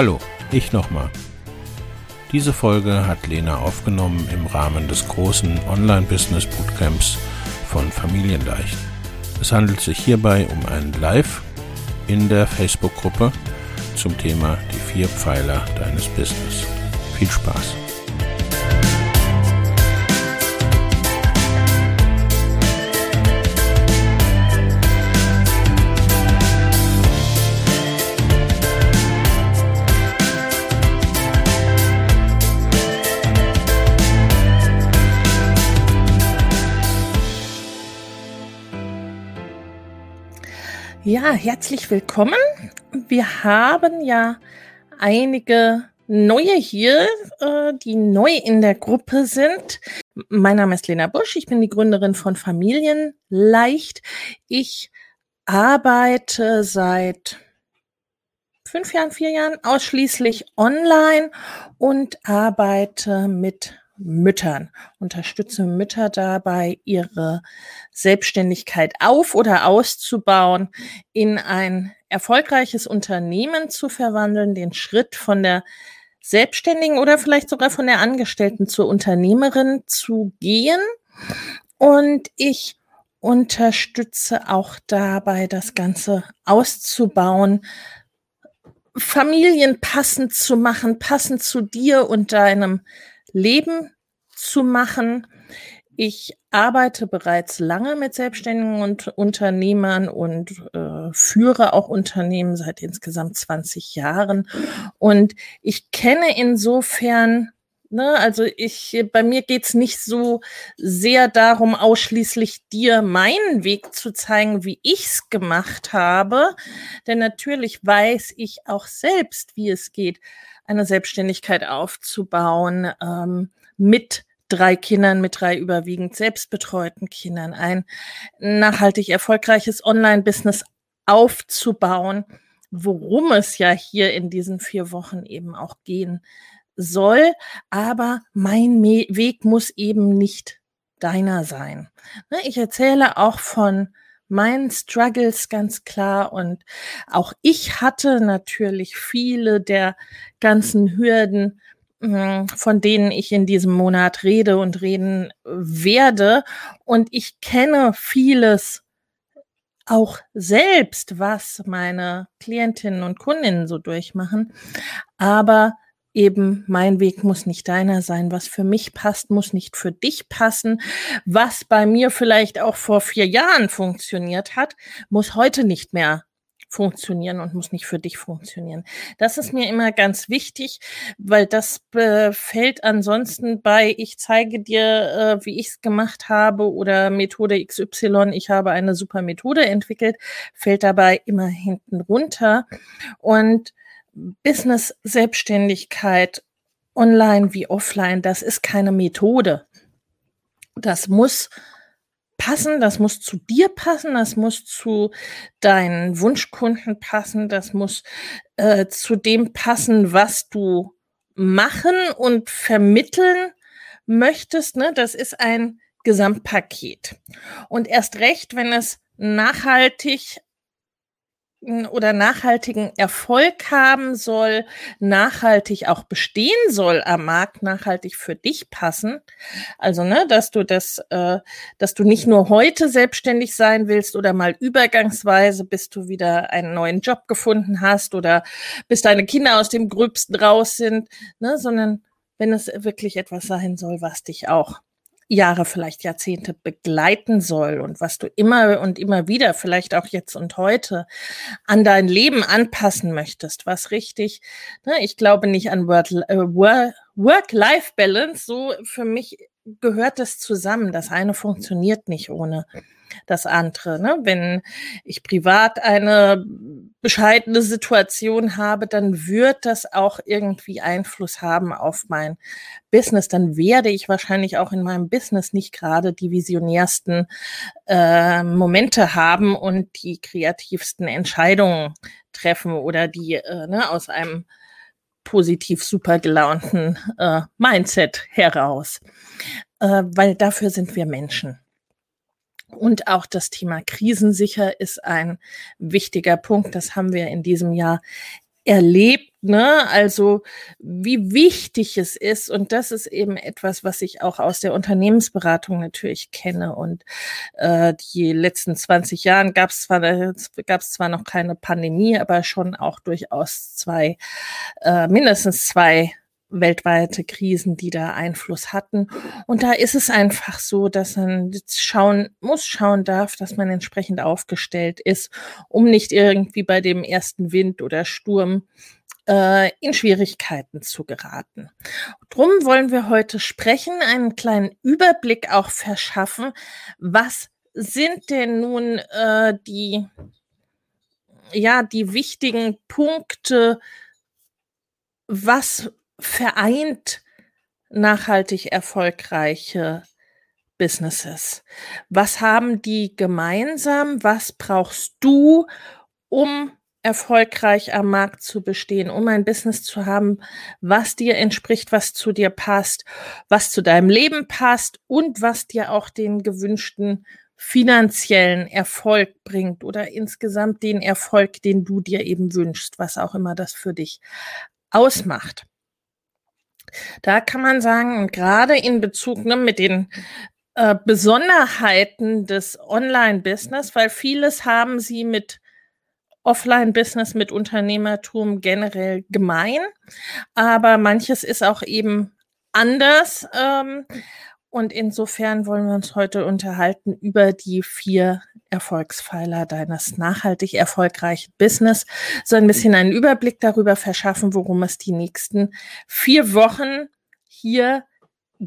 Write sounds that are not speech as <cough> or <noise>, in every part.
Hallo, ich nochmal. Diese Folge hat Lena aufgenommen im Rahmen des großen Online-Business Bootcamps von Familienleicht. Es handelt sich hierbei um ein Live in der Facebook-Gruppe zum Thema die vier Pfeiler deines Business. Viel Spaß! Ja, herzlich willkommen. Wir haben ja einige Neue hier, äh, die neu in der Gruppe sind. Mein Name ist Lena Busch, ich bin die Gründerin von Familienleicht. Ich arbeite seit fünf Jahren, vier Jahren ausschließlich online und arbeite mit Müttern, unterstütze Mütter dabei, ihre Selbstständigkeit auf oder auszubauen, in ein erfolgreiches Unternehmen zu verwandeln, den Schritt von der Selbstständigen oder vielleicht sogar von der Angestellten zur Unternehmerin zu gehen. Und ich unterstütze auch dabei, das Ganze auszubauen, Familien passend zu machen, passend zu dir und deinem Leben zu machen. Ich arbeite bereits lange mit Selbstständigen und Unternehmern und äh, führe auch Unternehmen seit insgesamt 20 Jahren. Und ich kenne insofern, ne, also ich, bei mir geht's nicht so sehr darum, ausschließlich dir meinen Weg zu zeigen, wie ich's gemacht habe. Denn natürlich weiß ich auch selbst, wie es geht eine Selbstständigkeit aufzubauen ähm, mit drei Kindern, mit drei überwiegend selbstbetreuten Kindern, ein nachhaltig erfolgreiches Online-Business aufzubauen, worum es ja hier in diesen vier Wochen eben auch gehen soll. Aber mein Weg muss eben nicht deiner sein. Ne, ich erzähle auch von meinen Struggles ganz klar. Und auch ich hatte natürlich viele der ganzen Hürden, hm, von denen ich in diesem Monat rede und reden werde. Und ich kenne vieles auch selbst, was meine Klientinnen und Kundinnen so durchmachen. Aber eben mein Weg muss nicht deiner sein. Was für mich passt, muss nicht für dich passen. Was bei mir vielleicht auch vor vier Jahren funktioniert hat, muss heute nicht mehr funktionieren und muss nicht für dich funktionieren. Das ist mir immer ganz wichtig, weil das fällt ansonsten bei, ich zeige dir, äh, wie ich es gemacht habe oder Methode XY, ich habe eine super Methode entwickelt, fällt dabei immer hinten runter. Und Business, Selbstständigkeit, online wie offline, das ist keine Methode. Das muss passen, das muss zu dir passen, das muss zu deinen Wunschkunden passen, das muss äh, zu dem passen, was du machen und vermitteln möchtest. Ne? Das ist ein Gesamtpaket. Und erst recht, wenn es nachhaltig oder nachhaltigen Erfolg haben soll, nachhaltig auch bestehen soll am Markt, nachhaltig für dich passen. Also, ne, dass du das, äh, dass du nicht nur heute selbstständig sein willst oder mal übergangsweise, bis du wieder einen neuen Job gefunden hast oder bis deine Kinder aus dem Gröbsten raus sind, ne, sondern wenn es wirklich etwas sein soll, was dich auch Jahre, vielleicht Jahrzehnte begleiten soll und was du immer und immer wieder, vielleicht auch jetzt und heute, an dein Leben anpassen möchtest, was richtig, ne, ich glaube nicht an äh, Work-Life-Balance, so für mich gehört das zusammen. Das eine funktioniert nicht ohne das andere. Ne? Wenn ich privat eine bescheidene Situation habe, dann wird das auch irgendwie Einfluss haben auf mein Business. Dann werde ich wahrscheinlich auch in meinem Business nicht gerade die visionärsten äh, Momente haben und die kreativsten Entscheidungen treffen oder die äh, ne, aus einem positiv super gelaunten äh, Mindset heraus, äh, weil dafür sind wir Menschen. Und auch das Thema krisensicher ist ein wichtiger Punkt. Das haben wir in diesem Jahr erlebt, ne? Also wie wichtig es ist. Und das ist eben etwas, was ich auch aus der Unternehmensberatung natürlich kenne. Und äh, die letzten 20 Jahren gab es zwar, zwar noch keine Pandemie, aber schon auch durchaus zwei, äh, mindestens zwei weltweite Krisen, die da Einfluss hatten. Und da ist es einfach so, dass man schauen muss, schauen darf, dass man entsprechend aufgestellt ist, um nicht irgendwie bei dem ersten Wind oder Sturm äh, in Schwierigkeiten zu geraten. Drum wollen wir heute sprechen, einen kleinen Überblick auch verschaffen. Was sind denn nun äh, die, ja, die wichtigen Punkte, was vereint nachhaltig erfolgreiche Businesses? Was haben die gemeinsam? Was brauchst du, um erfolgreich am Markt zu bestehen, um ein Business zu haben, was dir entspricht, was zu dir passt, was zu deinem Leben passt und was dir auch den gewünschten finanziellen Erfolg bringt oder insgesamt den Erfolg, den du dir eben wünschst, was auch immer das für dich ausmacht. Da kann man sagen, gerade in Bezug ne, mit den äh, Besonderheiten des Online-Business, weil vieles haben sie mit Offline-Business, mit Unternehmertum generell gemein, aber manches ist auch eben anders. Ähm, und insofern wollen wir uns heute unterhalten über die vier Erfolgspfeiler deines nachhaltig erfolgreichen Business. So ein bisschen einen Überblick darüber verschaffen, worum es die nächsten vier Wochen hier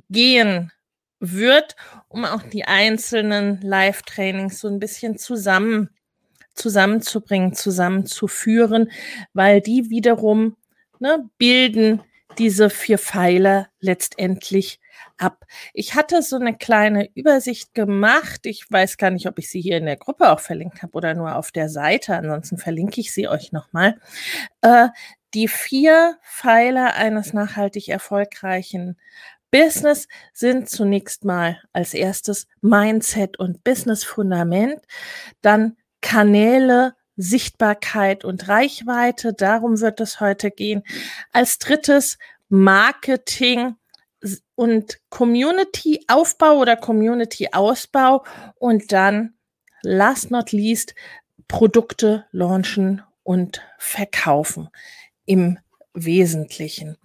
gehen wird, um auch die einzelnen Live-Trainings so ein bisschen zusammen zusammenzubringen, zusammenzuführen, weil die wiederum ne, bilden diese vier Pfeiler letztendlich ab. Ich hatte so eine kleine Übersicht gemacht. Ich weiß gar nicht, ob ich sie hier in der Gruppe auch verlinkt habe oder nur auf der Seite. Ansonsten verlinke ich sie euch nochmal. Äh, die vier Pfeiler eines nachhaltig erfolgreichen Business sind zunächst mal als erstes Mindset und Business Fundament, dann Kanäle, Sichtbarkeit und Reichweite. Darum wird es heute gehen. Als drittes Marketing, und Community-Aufbau oder Community-Ausbau und dann, last not least, Produkte launchen und verkaufen im Wesentlichen.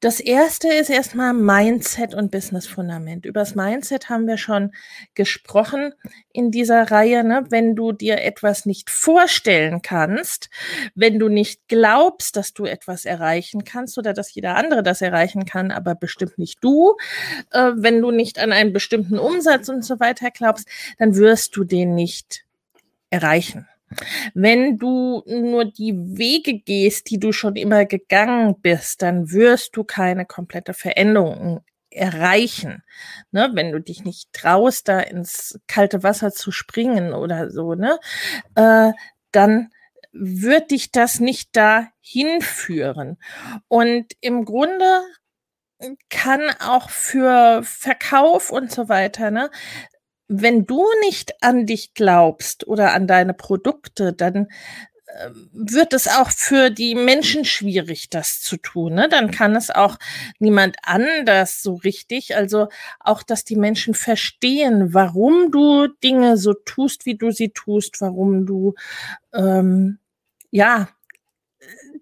Das erste ist erstmal Mindset und Business Fundament. Übers Mindset haben wir schon gesprochen in dieser Reihe. Ne? Wenn du dir etwas nicht vorstellen kannst, wenn du nicht glaubst, dass du etwas erreichen kannst oder dass jeder andere das erreichen kann, aber bestimmt nicht du, äh, wenn du nicht an einen bestimmten Umsatz und so weiter glaubst, dann wirst du den nicht erreichen. Wenn du nur die Wege gehst, die du schon immer gegangen bist, dann wirst du keine komplette Veränderung erreichen. Ne? Wenn du dich nicht traust, da ins kalte Wasser zu springen oder so, ne? Äh, dann wird dich das nicht dahin führen. Und im Grunde kann auch für Verkauf und so weiter, ne, wenn du nicht an dich glaubst oder an deine Produkte, dann wird es auch für die Menschen schwierig, das zu tun. Ne? Dann kann es auch niemand anders so richtig. Also auch, dass die Menschen verstehen, warum du Dinge so tust, wie du sie tust, warum du ähm, ja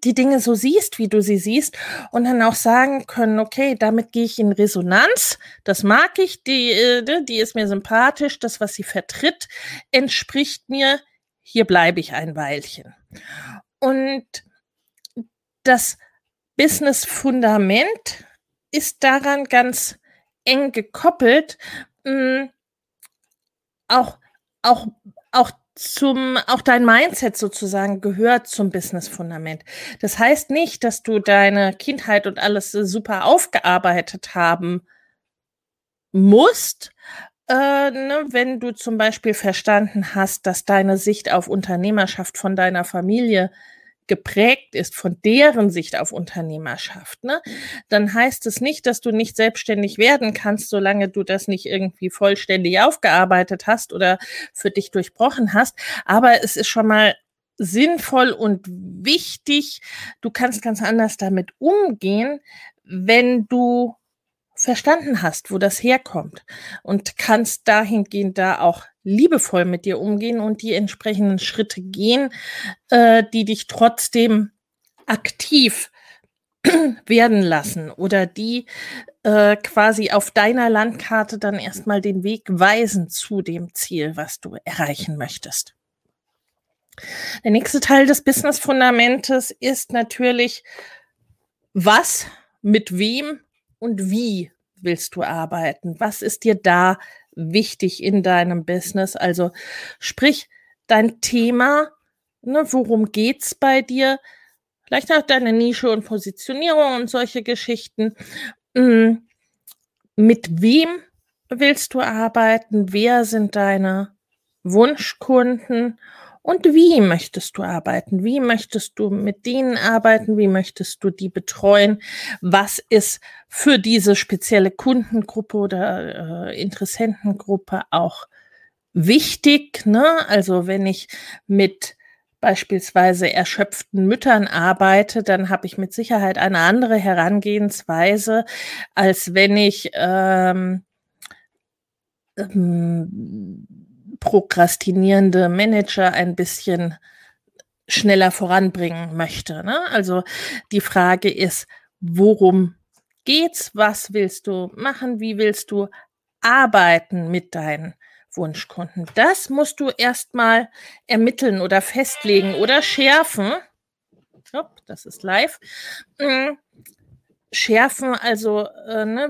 die Dinge so siehst, wie du sie siehst und dann auch sagen können, okay, damit gehe ich in Resonanz, das mag ich, die, äh, ne, die ist mir sympathisch, das, was sie vertritt, entspricht mir, hier bleibe ich ein Weilchen. Und das Business-Fundament ist daran ganz eng gekoppelt, mh, hm, auch, auch, auch zum, auch dein Mindset sozusagen gehört zum Business-Fundament. Das heißt nicht, dass du deine Kindheit und alles super aufgearbeitet haben musst, äh, ne, wenn du zum Beispiel verstanden hast, dass deine Sicht auf Unternehmerschaft von deiner Familie geprägt ist, von deren Sicht auf Unternehmerschaft, ne, dann heißt es nicht, dass du nicht selbstständig werden kannst, solange du das nicht irgendwie vollständig aufgearbeitet hast oder für dich durchbrochen hast. Aber es ist schon mal sinnvoll und wichtig. Du kannst ganz anders damit umgehen, wenn du verstanden hast, wo das herkommt und kannst dahingehend da auch liebevoll mit dir umgehen und die entsprechenden Schritte gehen, äh, die dich trotzdem aktiv <clears throat> werden lassen oder die äh, quasi auf deiner Landkarte dann erstmal den Weg weisen zu dem Ziel, was du erreichen möchtest. Der nächste Teil des Business-Fundamentes ist natürlich, was, mit wem und wie willst du arbeiten? Was ist dir da wichtig in deinem Business? Also sprich dein Thema, ne, worum geht's bei dir? Vielleicht auch deine Nische und Positionierung und solche Geschichten. Hm, mit wem willst du arbeiten? Wer sind deine Wunschkunden? Und wie möchtest du arbeiten? Wie möchtest du mit denen arbeiten? Wie möchtest du die betreuen? Was ist für diese spezielle Kundengruppe oder äh, Interessentengruppe auch wichtig? Ne? Also wenn ich mit beispielsweise erschöpften Müttern arbeite, dann habe ich mit Sicherheit eine andere Herangehensweise, als wenn ich ähm, ähm, prokrastinierende Manager ein bisschen schneller voranbringen möchte. Ne? Also die Frage ist, worum geht's? Was willst du machen? Wie willst du arbeiten mit deinen Wunschkunden? Das musst du erstmal ermitteln oder festlegen oder schärfen. Hopp, das ist live. Hm, schärfen, also äh, ne,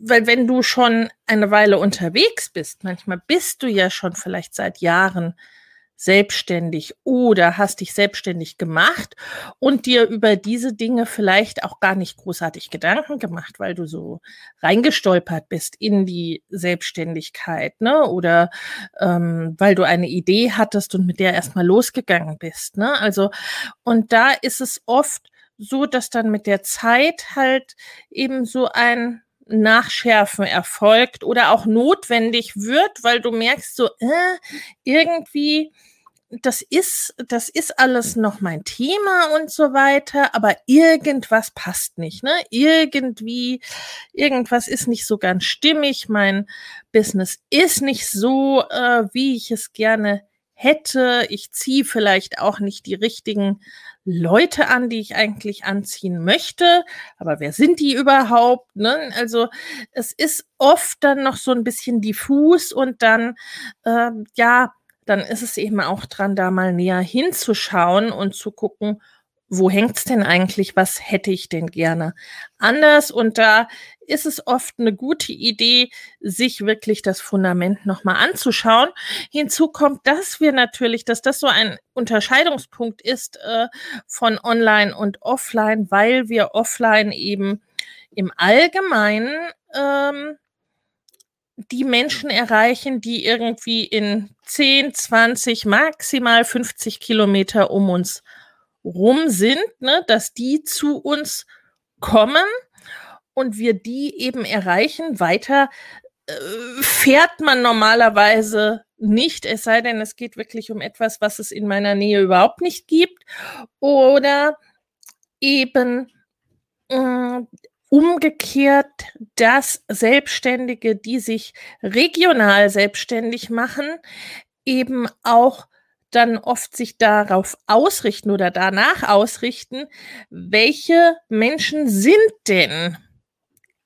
weil wenn du schon eine Weile unterwegs bist, manchmal bist du ja schon vielleicht seit Jahren selbstständig oder hast dich selbstständig gemacht und dir über diese Dinge vielleicht auch gar nicht großartig Gedanken gemacht, weil du so reingestolpert bist in die Selbstständigkeit, ne? Oder ähm, weil du eine Idee hattest und mit der erstmal losgegangen bist, ne? Also, und da ist es oft so, dass dann mit der Zeit halt eben so ein Nachschärfen erfolgt oder auch notwendig wird, weil du merkst so, äh, irgendwie, das ist, das ist alles noch mein Thema und so weiter, aber irgendwas passt nicht, ne? Irgendwie, irgendwas ist nicht so ganz stimmig, mein Business ist nicht so, äh, wie ich es gerne hätte. Ich ziehe vielleicht auch nicht die richtigen Leute an, die ich eigentlich anziehen möchte. Aber wer sind die überhaupt? Ne? Also es ist oft dann noch so ein bisschen diffus und dann, äh, ja, dann ist es eben auch dran, da mal näher hinzuschauen und zu gucken, wo hängt's denn eigentlich? Was hätte ich denn gerne anders? Und da ist es oft eine gute Idee, sich wirklich das Fundament nochmal anzuschauen. Hinzu kommt, dass wir natürlich, dass das so ein Unterscheidungspunkt ist äh, von Online und Offline, weil wir Offline eben im Allgemeinen ähm, die Menschen erreichen, die irgendwie in 10, 20, maximal 50 Kilometer um uns rum sind, ne, dass die zu uns kommen und wir die eben erreichen. Weiter äh, fährt man normalerweise nicht, es sei denn, es geht wirklich um etwas, was es in meiner Nähe überhaupt nicht gibt. Oder eben äh, umgekehrt, dass Selbstständige, die sich regional selbstständig machen, eben auch dann oft sich darauf ausrichten oder danach ausrichten, welche Menschen sind denn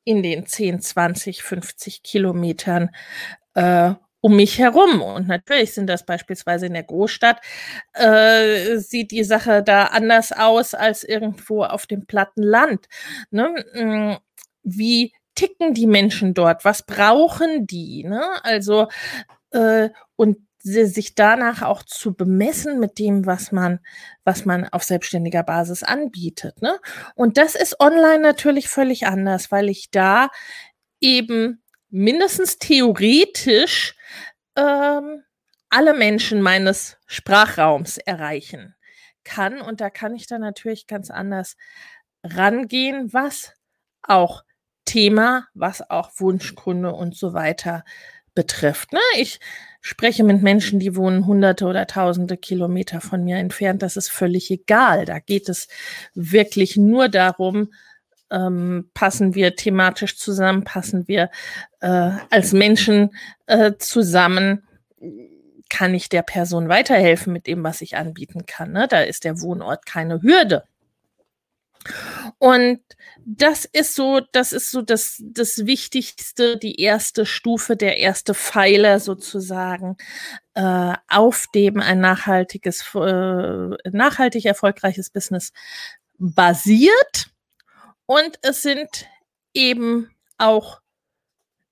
in den 10, 20, 50 Kilometern äh, um mich herum. Und natürlich sind das beispielsweise in der Großstadt, äh, sieht die Sache da anders aus als irgendwo auf dem platten Land. Ne? Hm, wie ticken die Menschen dort? Was brauchen die? Ne? Also, äh, und sich danach auch zu bemessen mit dem, was man, was man auf selbstständiger Basis anbietet. Ne? Und das ist online natürlich völlig anders, weil ich da eben mindestens theoretisch ähm, alle Menschen meines Sprachraums erreichen kann. Und da kann ich dann natürlich ganz anders rangehen, was auch Thema, was auch Wunschkunde und so weiter betrifft. Ne? Ich spreche mit Menschen, die wohnen hunderte oder tausende Kilometer von mir entfernt. Das ist völlig egal. Da geht es wirklich nur darum, ähm, passen wir thematisch zusammen, passen wir äh, als Menschen äh, zusammen, kann ich der Person weiterhelfen mit dem, was ich anbieten kann. Ne? Da ist der Wohnort keine Hürde. Und das ist so, das ist so das, das Wichtigste, die erste Stufe, der erste Pfeiler sozusagen, äh, auf dem ein nachhaltiges, äh, nachhaltig erfolgreiches Business basiert. Und es sind eben auch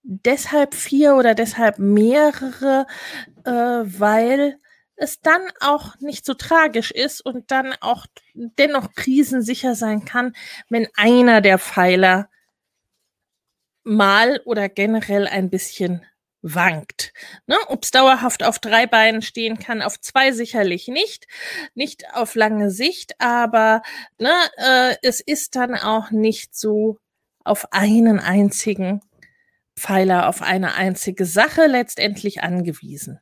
deshalb vier oder deshalb mehrere, äh, weil es dann auch nicht so tragisch ist und dann auch dennoch krisensicher sein kann, wenn einer der Pfeiler mal oder generell ein bisschen wankt. Ne? Ob es dauerhaft auf drei Beinen stehen kann, auf zwei sicherlich nicht, nicht auf lange Sicht, aber ne, äh, es ist dann auch nicht so auf einen einzigen Pfeiler, auf eine einzige Sache letztendlich angewiesen.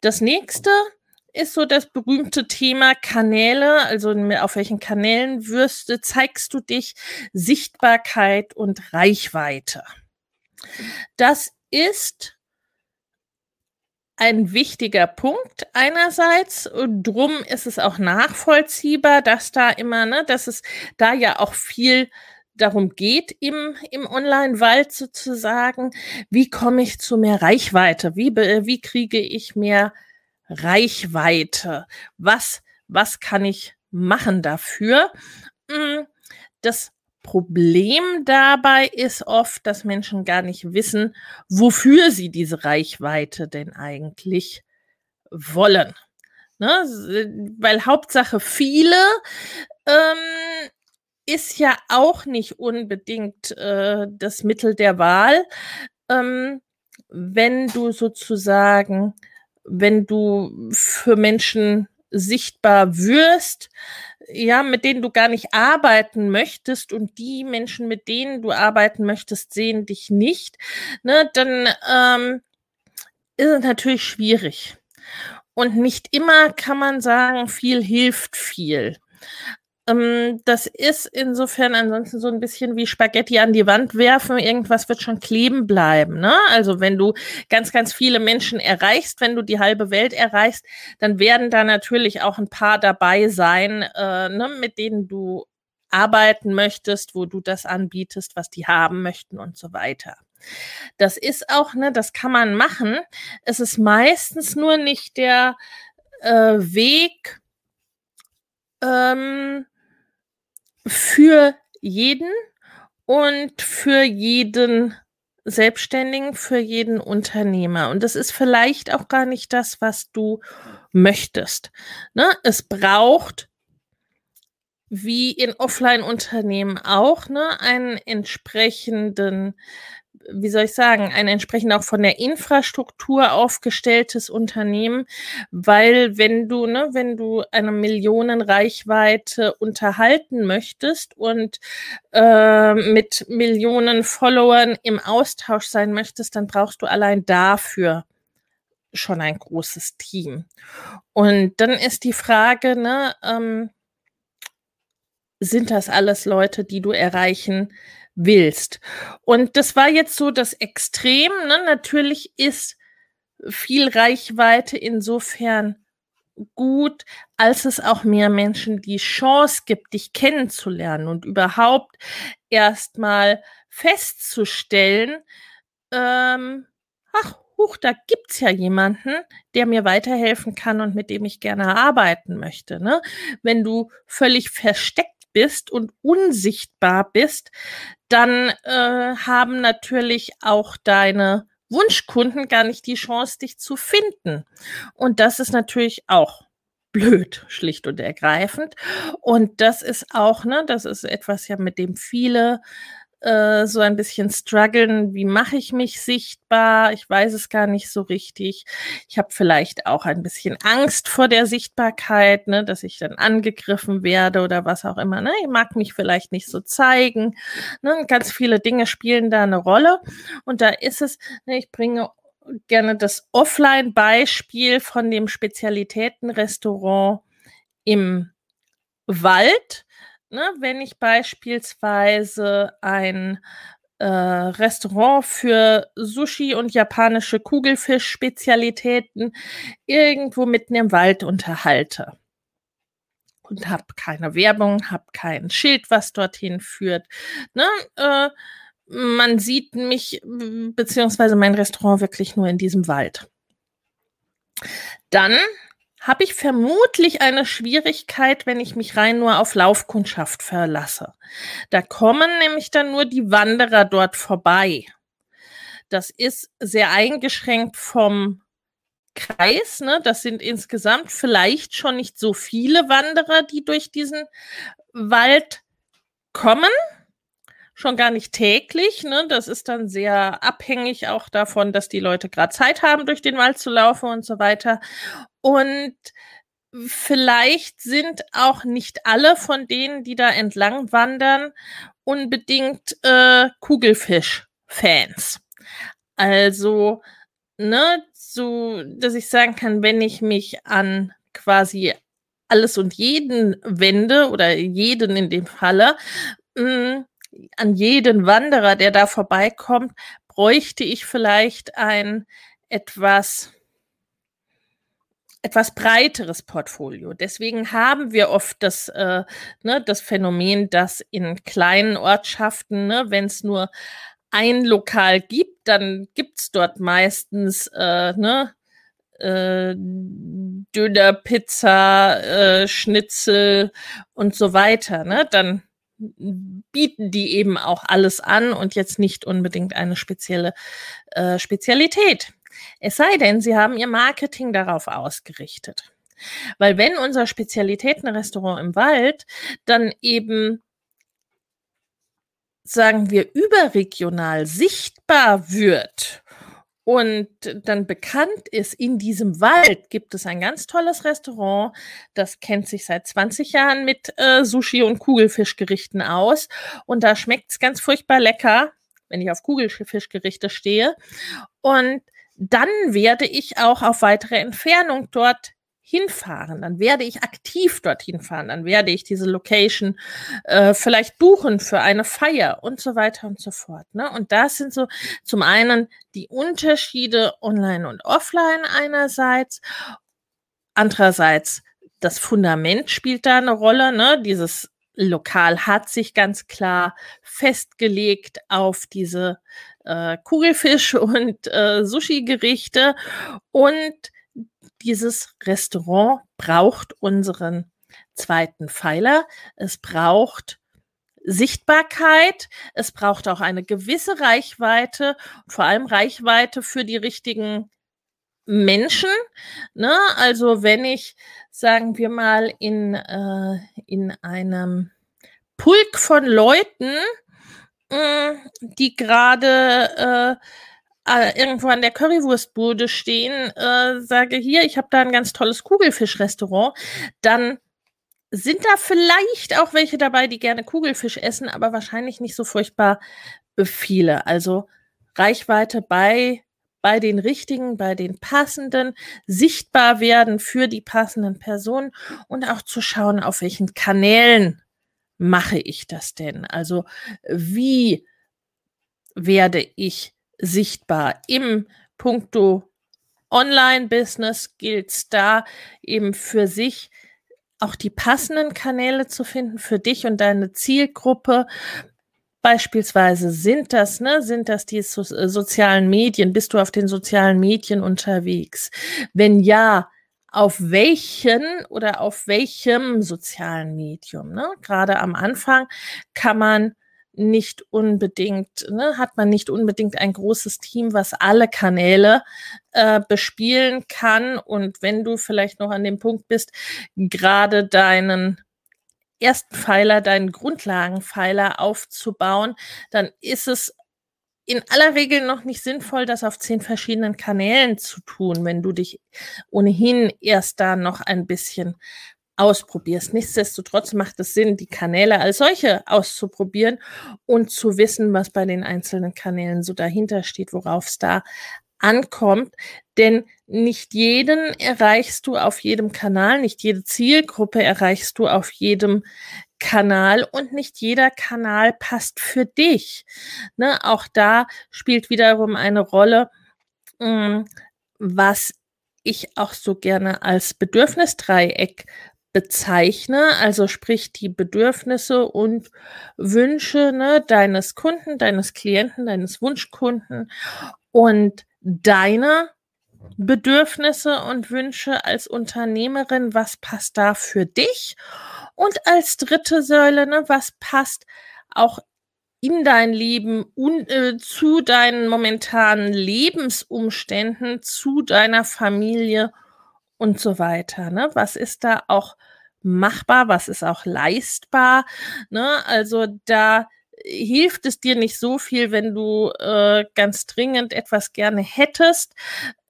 Das nächste ist so das berühmte Thema Kanäle, also auf welchen Kanälen wirst, zeigst du dich, Sichtbarkeit und Reichweite. Das ist ein wichtiger Punkt einerseits. Drum ist es auch nachvollziehbar, dass da immer, ne, dass es da ja auch viel darum geht im, im Online-Wald sozusagen, wie komme ich zu mehr Reichweite? Wie, wie kriege ich mehr Reichweite? Was, was kann ich machen dafür? Hm, das Problem dabei ist oft, dass Menschen gar nicht wissen, wofür sie diese Reichweite denn eigentlich wollen. Ne? Weil Hauptsache viele ähm, ist ja auch nicht unbedingt äh, das Mittel der Wahl, ähm, wenn du sozusagen, wenn du für Menschen sichtbar wirst, ja, mit denen du gar nicht arbeiten möchtest und die Menschen, mit denen du arbeiten möchtest, sehen dich nicht, ne, dann ähm, ist es natürlich schwierig. Und nicht immer kann man sagen, viel hilft viel. Ähm, das ist insofern ansonsten so ein bisschen wie Spaghetti an die Wand werfen. Irgendwas wird schon kleben bleiben. Ne? Also wenn du ganz, ganz viele Menschen erreichst, wenn du die halbe Welt erreichst, dann werden da natürlich auch ein paar dabei sein, äh, ne, mit denen du arbeiten möchtest, wo du das anbietest, was die haben möchten und so weiter. Das ist auch, ne, das kann man machen. Es ist meistens nur nicht der äh, Weg, ähm, für jeden und für jeden Selbstständigen, für jeden Unternehmer. Und das ist vielleicht auch gar nicht das, was du möchtest. Ne? Es braucht, wie in Offline-Unternehmen auch, ne, einen entsprechenden wie soll ich sagen, ein entsprechend auch von der Infrastruktur aufgestelltes Unternehmen, weil wenn du, ne, wenn du eine Millionenreichweite unterhalten möchtest und äh, mit Millionen Followern im Austausch sein möchtest, dann brauchst du allein dafür schon ein großes Team. Und dann ist die Frage, ne, ähm, sind das alles Leute, die du erreichen willst? Und das war jetzt so das Extrem. Ne? Natürlich ist viel Reichweite insofern gut, als es auch mehr Menschen die Chance gibt, dich kennenzulernen und überhaupt erstmal festzustellen, ähm, ach, huch, da gibt's ja jemanden, der mir weiterhelfen kann und mit dem ich gerne arbeiten möchte. Ne? Wenn du völlig versteckt bist und unsichtbar bist, dann äh, haben natürlich auch deine Wunschkunden gar nicht die Chance, dich zu finden. Und das ist natürlich auch blöd, schlicht und ergreifend. Und das ist auch, ne, das ist etwas ja, mit dem viele äh, so ein bisschen strugglen, wie mache ich mich sichtbar? Ich weiß es gar nicht so richtig. Ich habe vielleicht auch ein bisschen Angst vor der Sichtbarkeit, ne, dass ich dann angegriffen werde oder was auch immer. Ne? Ich mag mich vielleicht nicht so zeigen. Ne? Ganz viele Dinge spielen da eine Rolle. Und da ist es, ne, ich bringe gerne das Offline-Beispiel von dem Spezialitätenrestaurant im Wald ne, wenn ich beispielsweise ein äh, Restaurant für Sushi und japanische Kugelfisch-Spezialitäten irgendwo mitten im Wald unterhalte und habe keine Werbung, habe kein Schild, was dorthin führt. Ne? Äh, man sieht mich beziehungsweise mein Restaurant wirklich nur in diesem Wald. Dann habe ich vermutlich eine Schwierigkeit, wenn ich mich rein nur auf Laufkundschaft verlasse. Da kommen nämlich dann nur die Wanderer dort vorbei. Das ist sehr eingeschränkt vom Kreis. Ne? Das sind insgesamt vielleicht schon nicht so viele Wanderer, die durch diesen Wald kommen. Schon gar nicht täglich. Ne? Das ist dann sehr abhängig auch davon, dass die Leute gerade Zeit haben, durch den Wald zu laufen und so weiter. Und vielleicht sind auch nicht alle von denen, die da entlang wandern, unbedingt äh, Kugelfisch-Fans. Also, ne, so, dass ich sagen kann, wenn ich mich an quasi alles und jeden wende oder jeden in dem Falle, mh, mm, an jeden Wanderer, der da vorbeikommt, bräuchte ich vielleicht ein etwas etwas breiteres Portfolio. Deswegen haben wir oft das, äh, ne, das Phänomen, dass in kleinen Ortschaften, ne, wenn es nur ein Lokal gibt, dann gibt's dort meistens äh, ne, äh, Döner, Pizza, äh, Schnitzel und so weiter. Ne? Dann bieten die eben auch alles an und jetzt nicht unbedingt eine spezielle äh, Spezialität. Es sei denn, sie haben ihr Marketing darauf ausgerichtet. Weil wenn unser Spezialitätenrestaurant im Wald dann eben sagen wir, überregional sichtbar wird und dann bekannt ist, in diesem Wald gibt es ein ganz tolles Restaurant, das kennt sich seit 20 Jahren mit äh, Sushi und Kugelfischgerichten aus und da schmeckt es ganz furchtbar lecker, wenn ich auf Kugelfischgerichte stehe. Und dann werde ich auch auf weitere Entfernung dort hinfahren. Dann werde ich aktiv dorthin fahren. Dann werde ich diese Location äh, vielleicht buchen für eine Feier und so weiter und so fort. Ne? Und das sind so zum einen die Unterschiede online und offline einerseits. Andererseits das Fundament spielt da eine Rolle. Ne? Dieses Lokal hat sich ganz klar festgelegt auf diese äh, Kugelfisch- <laughs> und äh, Sushi-Gerichte. Und dieses Restaurant braucht unseren zweiten Pfeiler. Es braucht Sichtbarkeit, es braucht auch eine gewisse Reichweite, vor allem Reichweite für die richtigen Menschen. Ne? Also wenn ich, sagen wir mal, in, äh, in einem Pulk von Leuten äh, die gerade äh, äh, irgendwo an der Currywurstbude stehen, äh, sage hier, ich habe da ein ganz tolles Kugelfischrestaurant, dann sind da vielleicht auch welche dabei, die gerne Kugelfisch essen, aber wahrscheinlich nicht so furchtbar viele. Also Reichweite bei bei den richtigen, bei den passenden, sichtbar werden für die passenden Personen und auch zu schauen, auf welchen Kanälen mache ich das denn? Also wie werde ich sichtbar im Punkto Online-Business gilt es da eben für sich auch die passenden Kanäle zu finden für dich und deine Zielgruppe. Beispielsweise sind das, ne, sind das die so äh, sozialen Medien? Bist du auf den sozialen Medien unterwegs? Wenn ja, auf welchen oder auf welchem sozialen Medium? Ne? Gerade am Anfang kann man nicht unbedingt, ne, hat man nicht unbedingt ein großes Team, was alle Kanäle äh, bespielen kann. Und wenn du vielleicht noch an dem Punkt bist, gerade deinen ersten Pfeiler, deinen Grundlagenpfeiler aufzubauen, dann ist es in aller Regel noch nicht sinnvoll, das auf zehn verschiedenen Kanälen zu tun, wenn du dich ohnehin erst da noch ein bisschen ausprobierst. Nichtsdestotrotz macht es Sinn, die Kanäle als solche auszuprobieren und zu wissen, was bei den einzelnen Kanälen so dahinter steht, worauf es da ankommt. Denn nicht jeden erreichst du auf jedem Kanal, nicht jede Zielgruppe erreichst du auf jedem Kanal und nicht jeder Kanal passt für dich. Ne, auch da spielt wiederum eine Rolle, mh, hm, was ich auch so gerne als Bedürfnisdreieck bezeichne, also sprich die Bedürfnisse und Wünsche ne, deines Kunden, deines Klienten, deines Wunschkunden und deine Bedürfnisse und Wünsche als Unternehmerin, was passt da für dich? Und als dritte Säule, ne, was passt auch in dein Leben und äh, zu deinen momentanen Lebensumständen, zu deiner Familie und so weiter. Ne? Was ist da auch machbar, was ist auch leistbar? Ne? Also da hilft es dir nicht so viel, wenn du äh, ganz dringend etwas gerne hättest,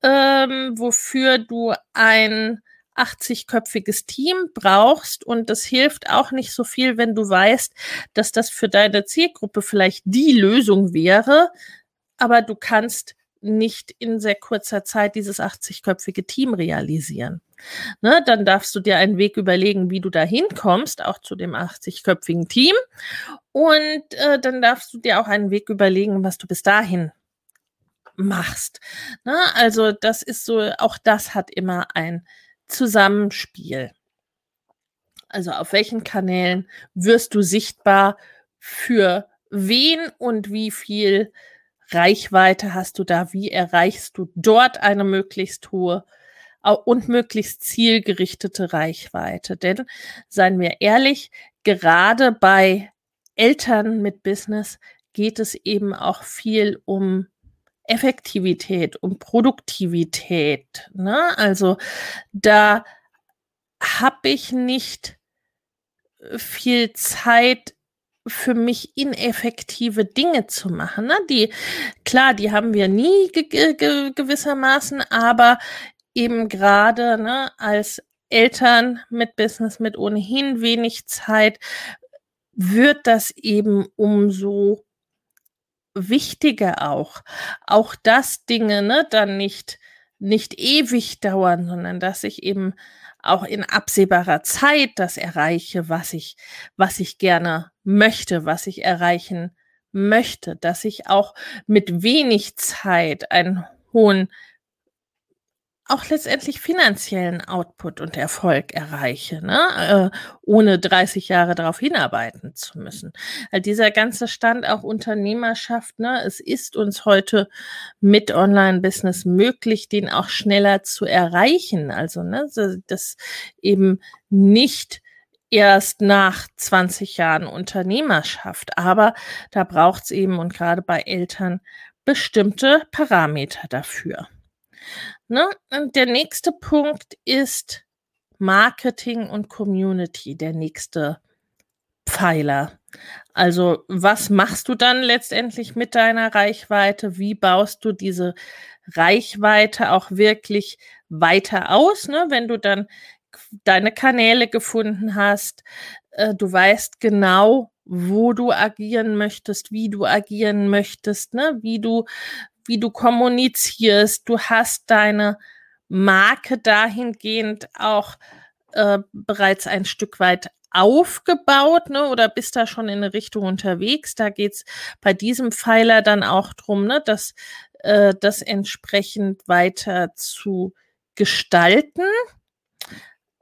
ähm, wofür du ein 80-köpfiges Team brauchst und das hilft auch nicht so viel, wenn du weißt, dass das für deine Zielgruppe vielleicht die Lösung wäre, aber du kannst nicht in sehr kurzer Zeit dieses 80-köpfige Team realisieren. Ne, dann darfst du dir einen Weg überlegen, wie du da hinkommst, auch zu dem 80-köpfigen Team. Und äh, dann darfst du dir auch einen Weg überlegen, was du bis dahin machst. Ne, also das ist so, auch das hat immer ein Zusammenspiel. Also auf welchen Kanälen wirst du sichtbar für wen und wie viel Reichweite hast du da? Wie erreichst du dort eine möglichst hohe und möglichst zielgerichtete Reichweite? Denn, seien wir ehrlich, gerade bei Eltern mit Business geht es eben auch viel um Effektivität, um Produktivität. Ne? Also da habe ich nicht viel Zeit für mich ineffektive Dinge zu machen. Ne? Die, klar, die haben wir nie ge ge gewissermaßen, aber eben gerade ne, als Eltern mit Business mit ohnehin wenig Zeit wird das eben umso wichtiger auch. Auch dass Dinge ne, dann nicht, nicht ewig dauern, sondern dass ich eben auch in absehbarer Zeit das erreiche, was ich, was ich gerne möchte, was ich erreichen möchte, dass ich auch mit wenig Zeit einen hohen auch letztendlich finanziellen Output und Erfolg erreiche, ne? äh, ohne 30 Jahre darauf hinarbeiten zu müssen. Also dieser ganze Stand auch Unternehmerschaft, ne? es ist uns heute mit Online-Business möglich, den auch schneller zu erreichen. Also ne, das eben nicht erst nach 20 Jahren Unternehmerschaft. Aber da braucht es eben und gerade bei Eltern bestimmte Parameter dafür. Ne? Und der nächste Punkt ist Marketing und Community, der nächste Pfeiler. Also was machst du dann letztendlich mit deiner Reichweite? Wie baust du diese Reichweite auch wirklich weiter aus, ne? wenn du dann deine Kanäle gefunden hast, äh, du weißt genau, wo du agieren möchtest, wie du agieren möchtest, ne? wie du wie du kommunizierst. Du hast deine Marke dahingehend auch äh, bereits ein Stück weit aufgebaut, ne, oder bist da schon in eine Richtung unterwegs? Da geht's bei diesem Pfeiler dann auch drum, ne, dass äh, das entsprechend weiter zu gestalten.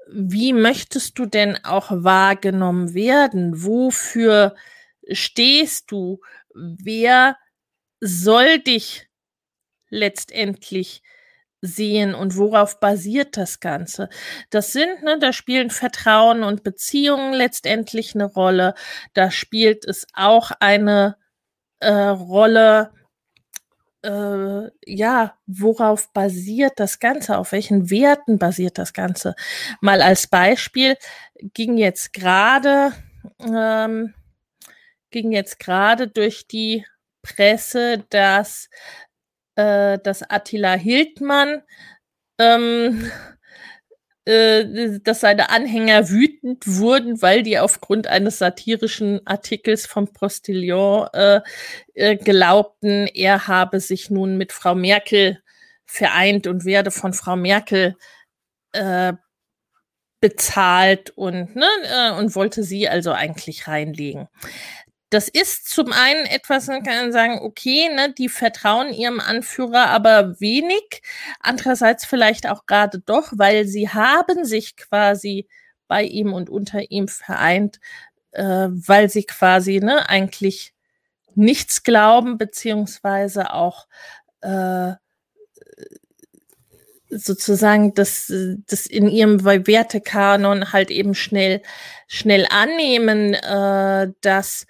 Wie möchtest du denn auch wahrgenommen werden? Wofür stehst du? Wer soll dich letztendlich sehen und worauf basiert das Ganze? Das sind, ne, da spielen Vertrauen und Beziehungen letztendlich eine Rolle. Da spielt es auch eine äh, Rolle, äh, ja, worauf basiert das Ganze? Auf welchen Werten basiert das Ganze? Mal als Beispiel ging jetzt gerade, ähm, ging jetzt gerade durch die Presse, dass, äh, dass Attila Hildmann ähm, äh, dass seine Anhänger wütend wurden, weil die aufgrund eines satirischen Artikels vom Postillon äh, äh, glaubten, er habe sich nun mit Frau Merkel vereint und werde von Frau Merkel äh, bezahlt und, ne, äh, und wollte sie also eigentlich reinlegen. Das ist zum einen etwas, man kann sagen, okay, ne, die vertrauen ihrem Anführer aber wenig. Andererseits vielleicht auch gerade doch, weil sie haben sich quasi bei ihm und unter ihm vereint, äh, weil sie quasi ne, eigentlich nichts glauben, beziehungsweise auch äh, sozusagen das, das in ihrem Wertekanon halt eben schnell, schnell annehmen, äh, dass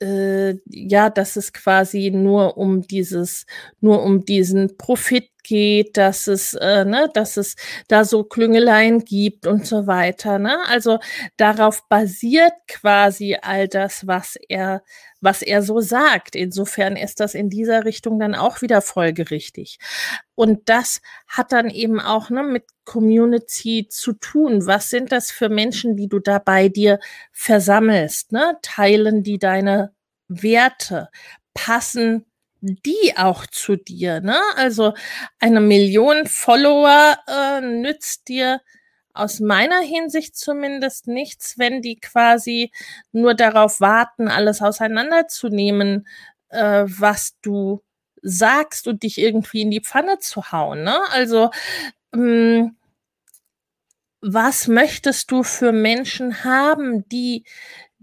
äh, ja, dass es quasi nur um dieses, nur um diesen Profit geht, dass es, äh, ne, dass es da so Klüngeleien gibt und so weiter. Ne? Also darauf basiert quasi all das, was er, was er so sagt. Insofern ist das in dieser Richtung dann auch wieder folgerichtig. Und das hat dann eben auch ne, mit Community zu tun. Was sind das für Menschen, die du da bei dir versammelst? Ne? Teilen die deine Werte? Passen die auch zu dir. Ne? Also eine Million Follower äh, nützt dir aus meiner Hinsicht zumindest nichts, wenn die quasi nur darauf warten, alles auseinanderzunehmen, äh, was du sagst und dich irgendwie in die Pfanne zu hauen. Ne? Also ähm, was möchtest du für Menschen haben, die,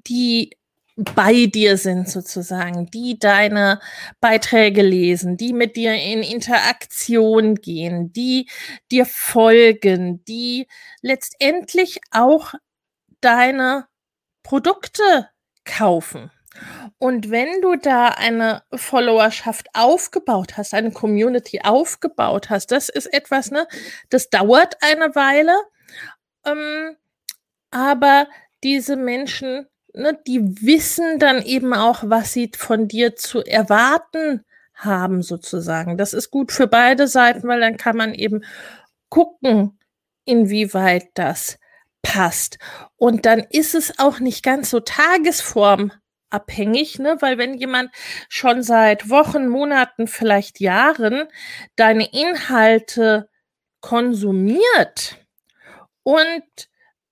die bei dir sind sozusagen, die deine Beiträge lesen, die mit dir in Interaktion gehen, die dir folgen, die letztendlich auch deine Produkte kaufen. Und wenn du da eine Followerschaft aufgebaut hast, eine Community aufgebaut hast, das ist etwas, ne, das dauert eine Weile, ähm, aber diese Menschen ne, die wissen dann eben auch, was sie von dir zu erwarten haben, sozusagen. Das ist gut für beide Seiten, weil dann kann man eben gucken, inwieweit das passt. Und dann ist es auch nicht ganz so tagesformabhängig, ne? weil wenn jemand schon seit Wochen, Monaten, vielleicht Jahren deine Inhalte konsumiert und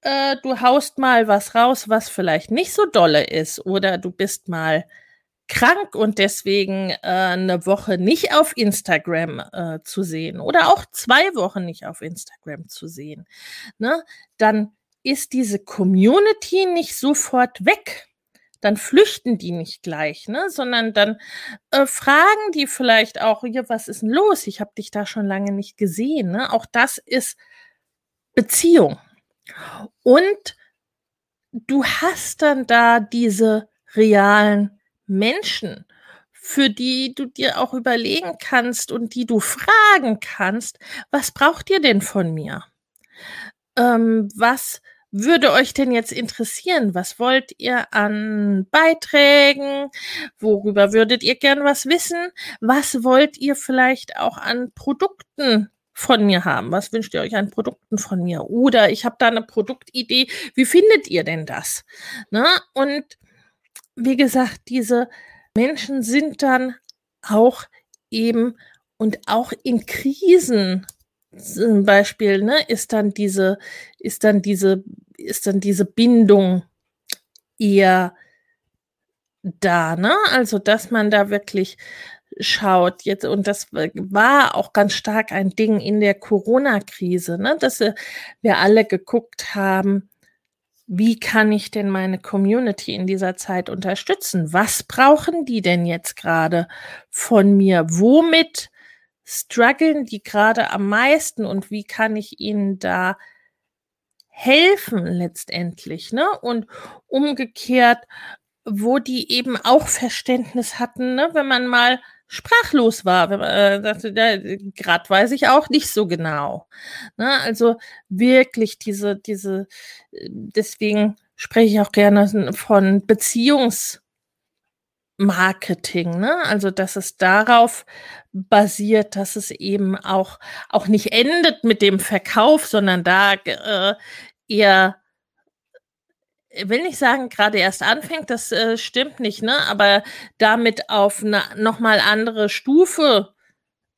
äh, du haust mal was raus, was vielleicht nicht so dolle ist, oder du bist mal krank und deswegen äh, eine Woche nicht auf Instagram äh, zu sehen oder auch zwei Wochen nicht auf Instagram zu sehen, ne, dann ist diese Community nicht sofort weg. Dann flüchten die nicht gleich, ne, sondern dann äh, fragen die vielleicht auch, ja, was ist denn los? Ich habe dich da schon lange nicht gesehen. Ne? Auch das ist Beziehung. Und du hast dann da diese realen Menschen, für die du dir auch überlegen kannst und die du fragen kannst, was braucht ihr denn von mir? Ähm, was würde euch denn jetzt interessieren? Was wollt ihr an Beiträgen? Worüber würdet ihr gern was wissen? Was wollt ihr vielleicht auch an Produkten von mir haben? Was wünscht ihr euch an Produkten von mir? Oder ich habe da eine Produktidee. Wie findet ihr denn das? Ne? Und wie gesagt, diese Menschen sind dann auch eben und auch in Krisen zum Beispiel, ne, ist dann diese, ist dann diese, ist dann diese Bindung eher da, ne? Also, dass man da wirklich schaut jetzt und das war auch ganz stark ein Ding in der Corona-Krise, ne, dass wir alle geguckt haben, wie kann ich denn meine Community in dieser Zeit unterstützen? Was brauchen die denn jetzt gerade von mir? Womit strugglen die gerade am meisten und wie kann ich ihnen da helfen letztendlich, ne? Und umgekehrt, wo die eben auch Verständnis hatten, ne, wenn man mal sprachlos war, wenn man äh, sagte, ja, gerade weiß ich auch nicht so genau. Ne? Also wirklich diese, diese, deswegen spreche ich auch gerne von Beziehungsmarketing, ne? Also, dass es darauf basiert, dass es eben auch, auch nicht endet mit dem Verkauf, sondern da äh, eher will nicht sagen, gerade erst anfängt, das äh, stimmt nicht, ne? Aber damit auf eine nochmal andere Stufe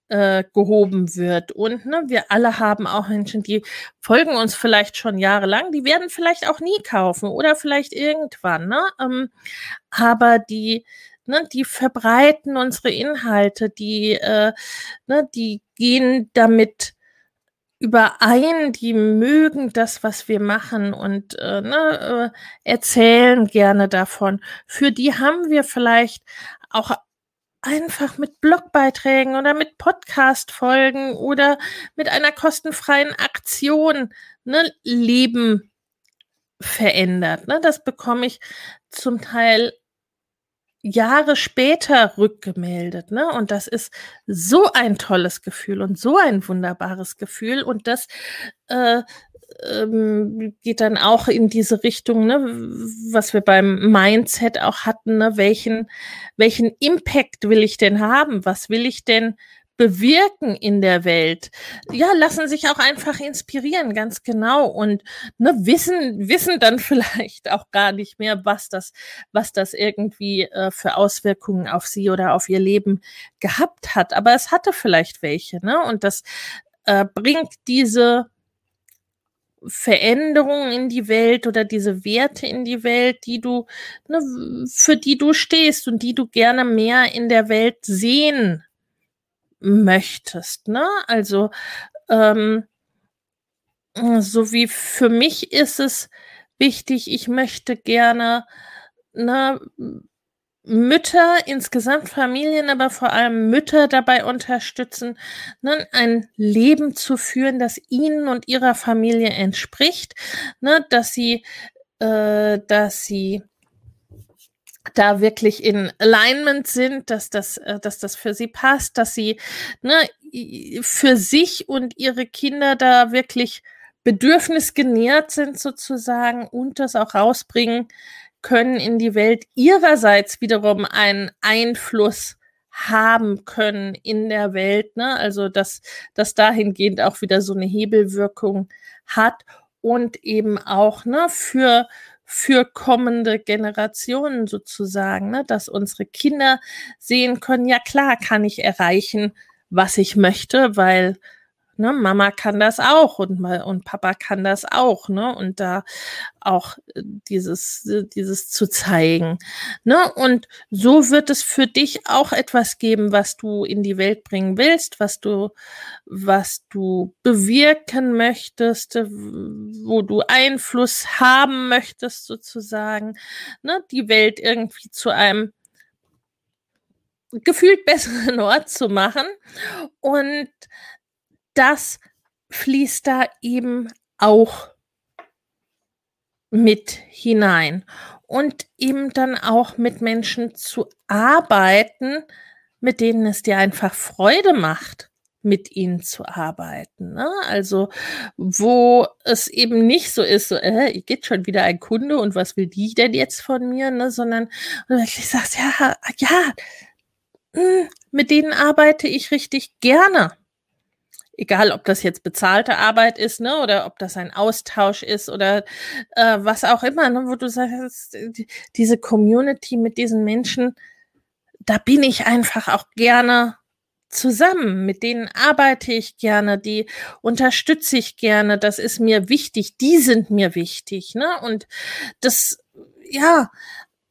äh, gehoben wird. Und ne, wir alle haben auch Menschen, die folgen uns vielleicht schon jahrelang, die werden vielleicht auch nie kaufen oder vielleicht irgendwann, ne? Ähm, aber die, ne, die verbreiten unsere Inhalte, die, äh, ne, die gehen damit überein, die mögen das, was wir machen und äh, ne, äh, erzählen gerne davon. Für die haben wir vielleicht auch einfach mit Blogbeiträgen oder mit Podcast-Folgen oder mit einer kostenfreien Aktion ne, Leben verändert. Ne? Das bekomme ich zum Teil Jahre später rückgemeldet, ne? Und das ist so ein tolles Gefühl und so ein wunderbares Gefühl. Und das äh, ähm, geht dann auch in diese Richtung, ne, was wir beim Mindset auch hatten, ne? welchen, welchen Impact will ich denn haben? Was will ich denn bewirken in der Welt. Ja, lassen sich auch einfach inspirieren, ganz genau. Und ne, wissen, wissen dann <laughs> vielleicht auch gar nicht mehr, was das, was das irgendwie äh, für Auswirkungen auf sie oder auf ihr Leben gehabt hat. Aber es hatte vielleicht welche, ne? Und das äh, bringt diese Veränderungen in die Welt oder diese Werte in die Welt, die du, ne, für die du stehst und die du gerne mehr in der Welt sehen möchtest. Ne? Also ähm, so wie für mich ist es wichtig, ich möchte gerne ne, Mütter, insgesamt Familien, aber vor allem Mütter dabei unterstützen, ne, ein Leben zu führen, das ihnen und ihrer Familie entspricht, ne, dass sie, äh, dass sie da wirklich in Alignment sind, dass das, äh, dass das für sie passt, dass sie ne, für sich und ihre Kinder da wirklich bedürfnisgenährt sind sozusagen und das auch rausbringen können in die Welt, ihrerseits wiederum einen Einfluss haben können in der Welt, ne? Also dass das dahingehend auch wieder so eine Hebelwirkung hat und eben auch ne für für kommende Generationen sozusagen, ne? dass unsere Kinder sehen können, ja klar kann ich erreichen, was ich möchte, weil Ne, Mama kann das auch und, und Papa kann das auch, ne? Und da auch äh, dieses, äh, dieses zu zeigen. Ne? Und so wird es für dich auch etwas geben, was du in die Welt bringen willst, was du, was du bewirken möchtest, äh, wo du Einfluss haben möchtest, sozusagen, ne? Die Welt irgendwie zu einem gefühlt besseren <laughs> Ort zu machen. Und das fließt da eben auch mit hinein. Und eben dann auch mit Menschen zu arbeiten, mit denen es dir einfach Freude macht, mit ihnen zu arbeiten. Ne? Also, wo es eben nicht so ist, so, äh, geht schon wieder ein Kunde und was will die denn jetzt von mir, ne? sondern du wirklich sagst, ja, ja, mh, hm, mit denen arbeite ich richtig gerne egal ob das jetzt bezahlte Arbeit ist, ne, oder ob das ein Austausch ist oder äh, was auch immer, ne, wo du sagst, diese Community mit diesen Menschen, da bin ich einfach auch gerne zusammen, mit denen arbeite ich gerne, die unterstütze ich gerne, das ist mir wichtig, die sind mir wichtig, ne? Und das, ja,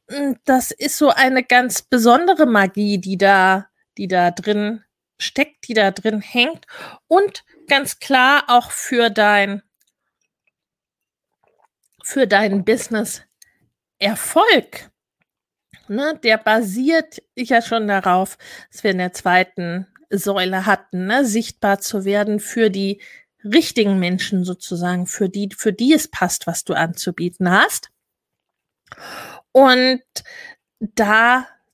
hm, das ist so eine ganz besondere Magie, die da, die da drin steckt, die da drin hängt und ganz klar auch für dein, für deinen Business Erfolg. Ne, der basiert ja schon darauf, dass wir in der zweiten Säule hatten, ne, sichtbar zu werden für die richtigen Menschen sozusagen, für die, für die es passt, was du anzubieten hast. Und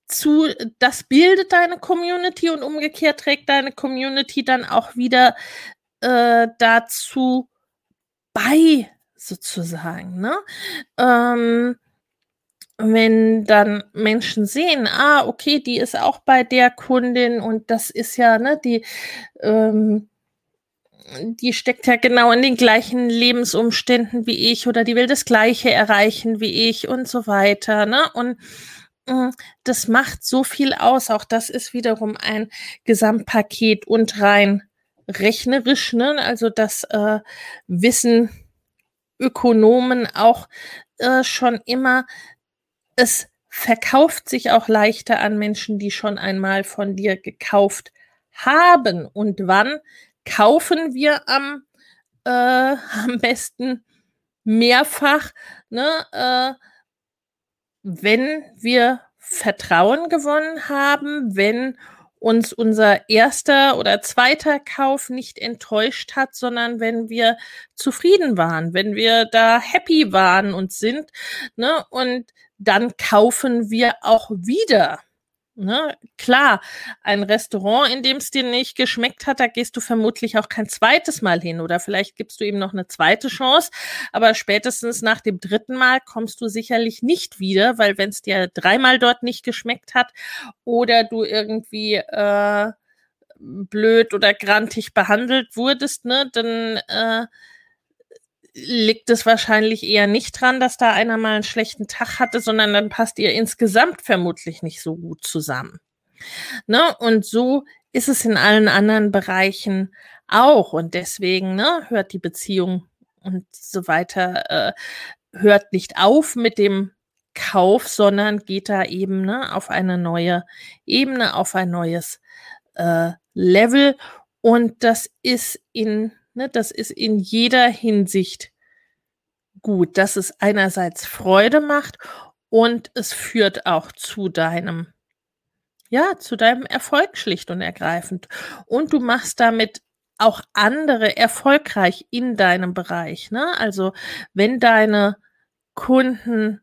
dazu, das bildet deine Community und umgekehrt trägt deine Community dann auch wieder äh, dazu bei, sozusagen. Ne? Ähm, wenn dann Menschen sehen, ah, okay, die ist auch bei der Kundin und das ist ja, ne, die, ähm, die steckt ja genau in den gleichen Lebensumständen wie ich oder die will das Gleiche erreichen wie ich und so weiter, ne? Und das macht so viel aus. Auch das ist wiederum ein Gesamtpaket und rein rechnerisch, ne? Also das äh, wissen Ökonomen auch äh, schon immer es verkauft sich auch leichter an Menschen, die schon einmal von dir gekauft haben. Und wann kaufen wir am, äh, <laughs> am besten mehrfach? Ne, äh, wenn wir Vertrauen gewonnen haben, wenn uns unser erster oder zweiter Kauf nicht enttäuscht hat, sondern wenn wir zufrieden waren, wenn wir da happy waren und sind, ne, und dann kaufen wir auch wieder. Ne? Klar, ein Restaurant, in dem es dir nicht geschmeckt hat, da gehst du vermutlich auch kein zweites Mal hin oder vielleicht gibst du ihm noch eine zweite Chance, aber spätestens nach dem dritten Mal kommst du sicherlich nicht wieder, weil wenn es dir dreimal dort nicht geschmeckt hat oder du irgendwie äh, blöd oder grantig behandelt wurdest, ne, dann äh, liegt es wahrscheinlich eher nicht dran, dass da einer mal einen schlechten Tag hatte, sondern dann passt ihr insgesamt vermutlich nicht so gut zusammen. Ne? Und so ist es in allen anderen Bereichen auch. Und deswegen ne, hört die Beziehung und so weiter, äh, hört nicht auf mit dem Kauf, sondern geht da eben ne, auf eine neue Ebene, auf ein neues äh, Level. Und das ist in Ne, das ist in jeder Hinsicht gut, dass es einerseits Freude macht und es führt auch zu deinem, ja, zu deinem Erfolg schlicht und ergreifend. Und du machst damit auch andere erfolgreich in deinem Bereich. Ne? Also wenn deine Kunden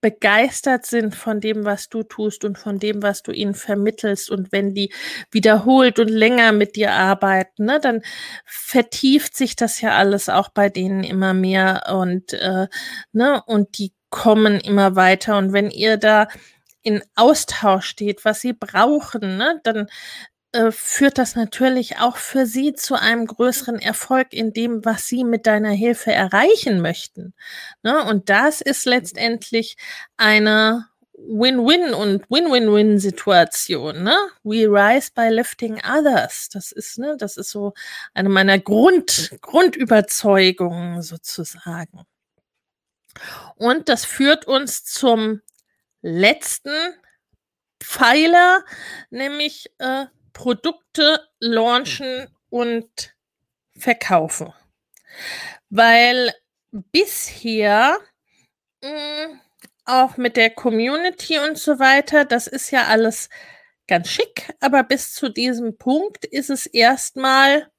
begeistert sind von dem, was du tust und von dem, was du ihnen vermittelst. Und wenn die wiederholt und länger mit dir arbeiten, ne, dann vertieft sich das ja alles auch bei denen immer mehr und, äh, ne, und die kommen immer weiter. Und wenn ihr da in Austausch steht, was sie brauchen, ne, dann äh, führt das natürlich auch für sie zu einem größeren Erfolg in dem, was sie mit deiner Hilfe erreichen möchten. Ne? Und das ist letztendlich eine Win-Win und Win-Win-Win-Situation. Ne? We rise by lifting others. Das ist, ne, das ist so eine meiner Grund, Grundüberzeugungen sozusagen. Und das führt uns zum letzten Pfeiler, nämlich äh, Produkte launchen und verkaufen. Weil bisher mh, auch mit der Community und so weiter, das ist ja alles ganz schick, aber bis zu diesem Punkt ist es erstmal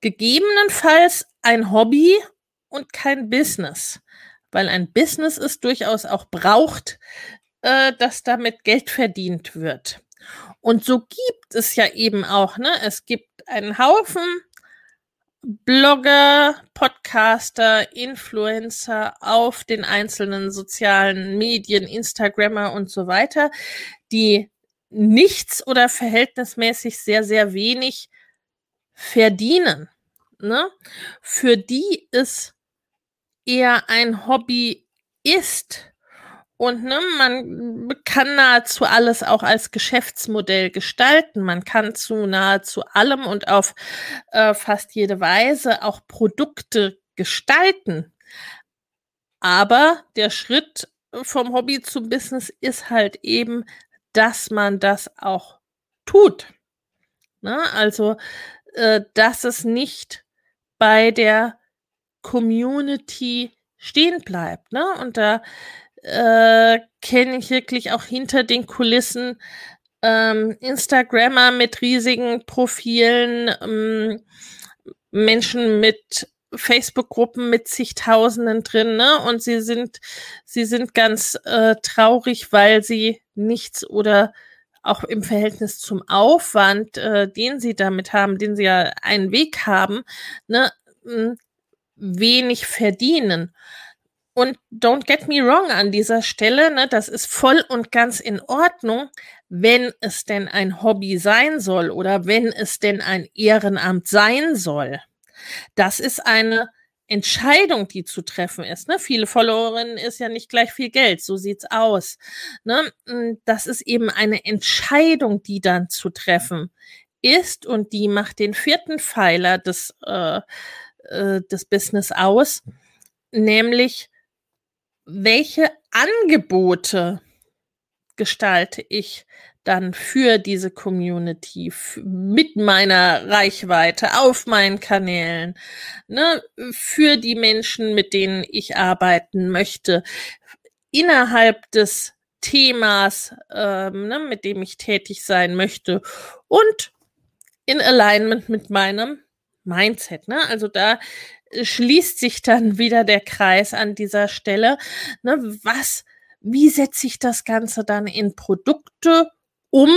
gegebenenfalls ein Hobby und kein Business, weil ein Business es durchaus auch braucht, äh, dass damit Geld verdient wird. Und so gibt es ja eben auch, ne? Es gibt einen Haufen Blogger, Podcaster, Influencer auf den einzelnen sozialen Medien, Instagrammer und so weiter, die nichts oder verhältnismäßig sehr, sehr wenig verdienen. Ne? Für die es eher ein Hobby ist Und ne, man kann nahezu alles auch als Geschäftsmodell gestalten. Man kann zu nahezu allem und auf äh, fast jede Weise auch Produkte gestalten. Aber der Schritt vom Hobby zum Business ist halt eben, dass man das auch tut. Ne? Also, äh, dass es nicht bei der Community stehen bleibt. Ne? Und da äh, kenne ich wirklich auch hinter den Kulissen ähm, Instagrammer mit riesigen Profilen, ähm, Menschen mit Facebook-Gruppen mit zigtausenden drin, ne? Und sie sind, sie sind ganz äh, traurig, weil sie nichts oder auch im Verhältnis zum Aufwand, äh, den sie damit haben, den sie ja einen Weg haben, ne, wenig verdienen. Und don't get me wrong an dieser Stelle, ne, das ist voll und ganz in Ordnung, wenn es denn ein Hobby sein soll oder wenn es denn ein Ehrenamt sein soll. Das ist eine Entscheidung, die zu treffen ist. Ne? Viele Followerinnen ist ja nicht gleich viel Geld, so sieht's aus. Ne? Hm, das ist eben eine Entscheidung, die dann zu treffen ist und die macht den vierten Pfeiler des, äh, äh, des Business aus, nämlich welche Angebote gestalte ich dann für diese Community mit meiner Reichweite auf meinen Kanälen, ne, für die Menschen, mit denen ich arbeiten möchte, innerhalb des Themas, ähm, ne, mit dem ich tätig sein möchte und in Alignment mit meinem Mindset. Ne? Also da schließt sich dann wieder der Kreis an dieser Stelle. Ne? Was, wie setze ich das Ganze dann in Produkte um,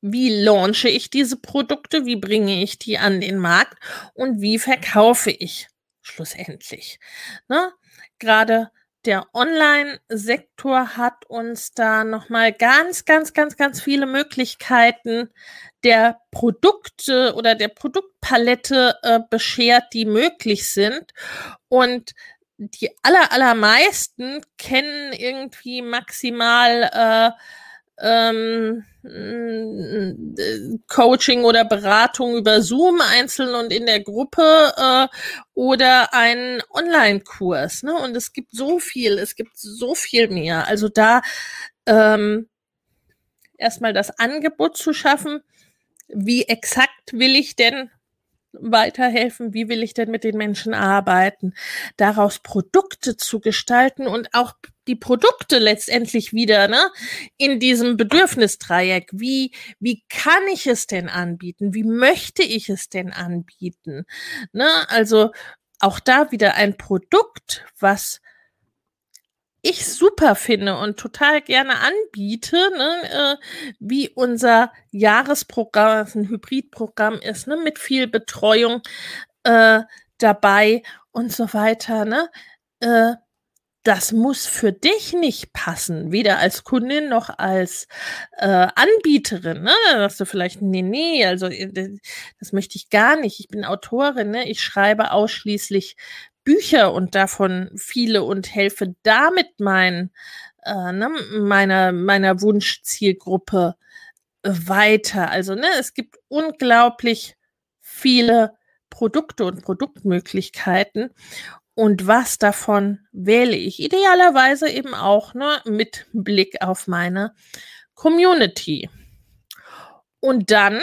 wie launche ich diese Produkte, wie bringe ich die an den Markt und wie verkaufe ich schlussendlich. Ne? Gerade der Online-Sektor hat uns da nochmal ganz, ganz, ganz, ganz viele Möglichkeiten der Produkte oder der Produktpalette äh, beschert, die möglich sind. Und die aller, allermeisten kennen irgendwie maximal äh, ähm, Coaching oder Beratung über Zoom einzeln und in der Gruppe äh, oder einen Online-Kurs. Ne? Und es gibt so viel, es gibt so viel mehr. Also da ähm, erstmal das Angebot zu schaffen, wie exakt will ich denn weiterhelfen? Wie will ich denn mit den Menschen arbeiten? Daraus Produkte zu gestalten und auch die Produkte letztendlich wieder ne, in diesem Bedürfnisdreieck. Wie, wie kann ich es denn anbieten? Wie möchte ich es denn anbieten? Ne, also auch da wieder ein Produkt, was ich super finde und total gerne anbiete, ne, äh, wie unser Jahresprogramm, was ein Hybridprogramm ist, ne, mit viel Betreuung äh, dabei und so weiter. Ne, äh, das muss für dich nicht passen, weder als Kundin noch als äh, Anbieterin. Ne? Da sagst du vielleicht, nee, nee, also äh, das möchte ich gar nicht. Ich bin Autorin, ne? ich schreibe ausschließlich Bücher und davon viele und helfe damit mein, äh, ne, meiner, meiner Wunschzielgruppe weiter. Also ne, es gibt unglaublich viele Produkte und Produktmöglichkeiten. Und was davon wähle ich? Idealerweise eben auch ne, mit Blick auf meine Community. Und dann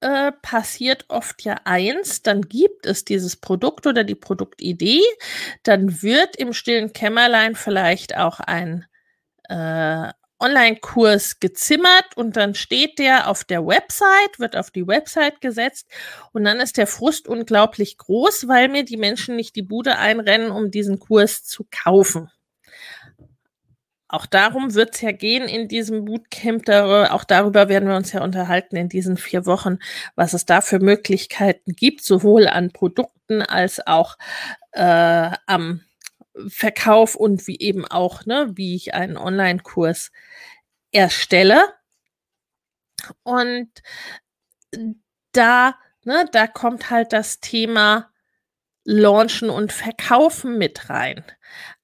äh, passiert oft ja eins, dann gibt es dieses Produkt oder die Produktidee, dann wird im stillen Kämmerlein vielleicht auch ein äh, Online-Kurs gezimmert und dann steht der auf der Website, wird auf die Website gesetzt und dann ist der Frust unglaublich groß, weil mir die Menschen nicht die Bude einrennen, um diesen Kurs zu kaufen auch darum wird es ja gehen in diesem Bootcamp. Auch darüber werden wir uns ja unterhalten in diesen vier Wochen, was es da für Möglichkeiten gibt, sowohl an Produkten als auch äh, am Verkauf und wie eben auch, ne, wie ich einen Online-Kurs erstelle. Und da, ne, da kommt halt das Thema Launchen und Verkaufen mit rein.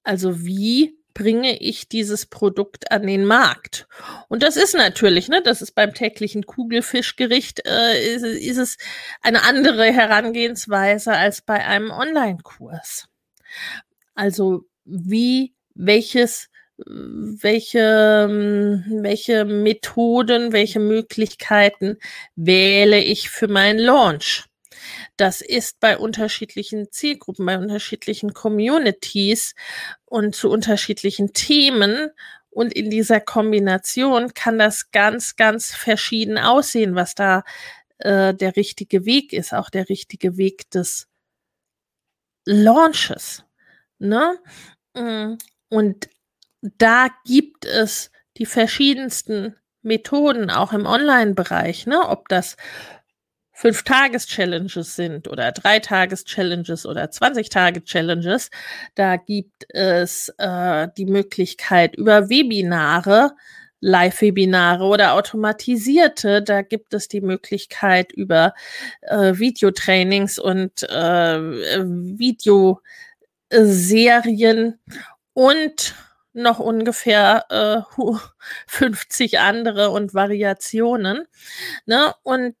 Also wie bringe ich dieses Produkt an den Markt? Und das ist natürlich, ne, das ist beim täglichen Kugelfischgericht, äh, ist, ist es eine andere Herangehensweise als bei einem Online-Kurs. Also wie, welches welche, welche Methoden, welche Möglichkeiten wähle ich für meinen Launch? Das ist bei unterschiedlichen Zielgruppen, bei unterschiedlichen Communities und zu unterschiedlichen Themen. Und in dieser Kombination kann das ganz, ganz verschieden aussehen, was da äh, der richtige Weg ist, auch der richtige Weg des Launches. Ne? Mm, und da gibt es die verschiedensten Methoden, auch im Online-Bereich, ne? ob das Fünf-Tages-Challenges sind oder Drei-Tages-Challenges oder 20-Tage-Challenges. Da gibt es äh, die Möglichkeit über Webinare, Live-Webinare oder automatisierte. Da gibt es die Möglichkeit über äh, Videotrainings und äh, Videoserien und noch ungefähr äh, 50 <laughs> andere und Variationen. Ne? Und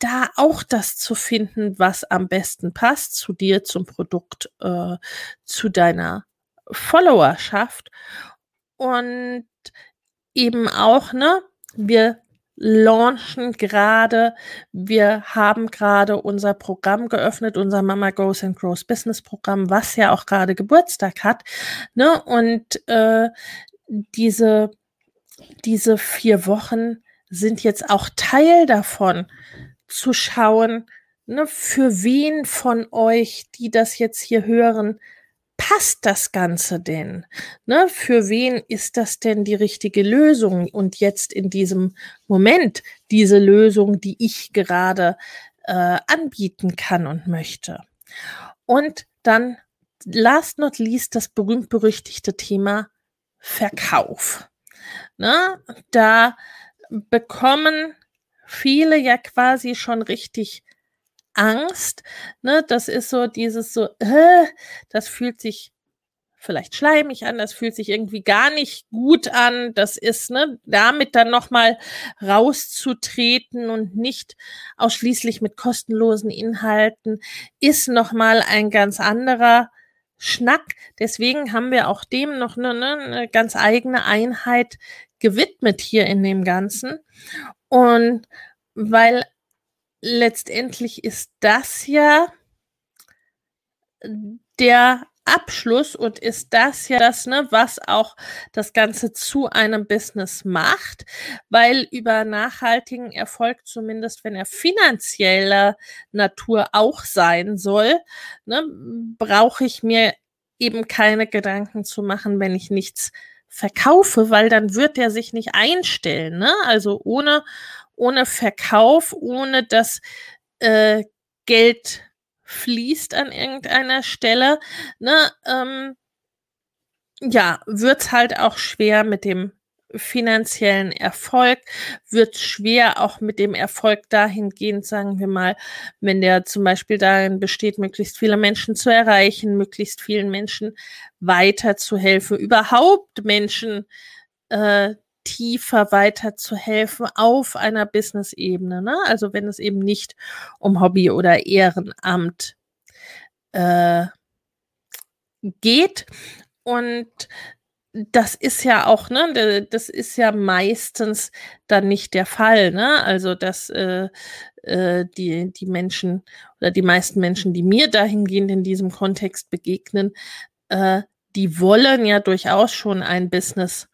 da auch das zu finden, was am besten passt zu dir, zum Produkt, äh, zu deiner Followerschaft. Und eben auch, ne, wir launchen gerade, wir haben gerade unser Programm geöffnet, unser Mama Goes and Grows Business Programm, was ja auch gerade Geburtstag hat. Ne? Und äh, diese, diese vier Wochen sind jetzt auch Teil davon, zu schauen, ne, für wen von euch, die das jetzt hier hören, passt das Ganze denn? Ne, für wen ist das denn die richtige Lösung? Und jetzt in diesem Moment diese Lösung, die ich gerade äh, anbieten kann und möchte. Und dann last not least das berühmt-berüchtigte Thema Verkauf. Ne, da bekommen viele ja quasi schon richtig Angst. Ne? Das ist so dieses so, äh, das fühlt sich vielleicht schleimig an, das fühlt sich irgendwie gar nicht gut an. Das ist, ne, damit dann nochmal rauszutreten und nicht ausschließlich mit kostenlosen Inhalten, ist nochmal ein ganz anderer Schnack. Deswegen haben wir auch dem noch eine, ne, eine ganz eigene Einheit gewidmet hier in dem Ganzen. Und weil letztendlich ist das ja der Abschluss und ist das ja das, ne, was auch das Ganze zu einem Business macht, weil über nachhaltigen Erfolg, zumindest wenn er finanzieller Natur auch sein soll, ne, brauche ich mir eben keine Gedanken zu machen, wenn ich nichts verkaufe, weil dann wird er sich nicht einstellen. Ne? Also ohne, ohne Verkauf, ohne dass äh, Geld fließt an irgendeiner Stelle, ne, ähm, ja, wird's halt auch schwer mit dem finanziellen Erfolg, wird schwer auch mit dem Erfolg dahingehend, sagen wir mal, wenn der zum Beispiel darin besteht, möglichst viele Menschen zu erreichen, möglichst vielen Menschen weiterzuhelfen, überhaupt Menschen äh, tiefer weiterzuhelfen auf einer Business-Ebene. Ne? Also wenn es eben nicht um Hobby oder Ehrenamt äh, geht. Und das ist ja auch, ne, das ist ja meistens dann nicht der Fall, ne? Also, dass äh, äh, die, die Menschen oder die meisten Menschen, die mir dahingehend in diesem Kontext begegnen, äh, die wollen ja durchaus schon ein Business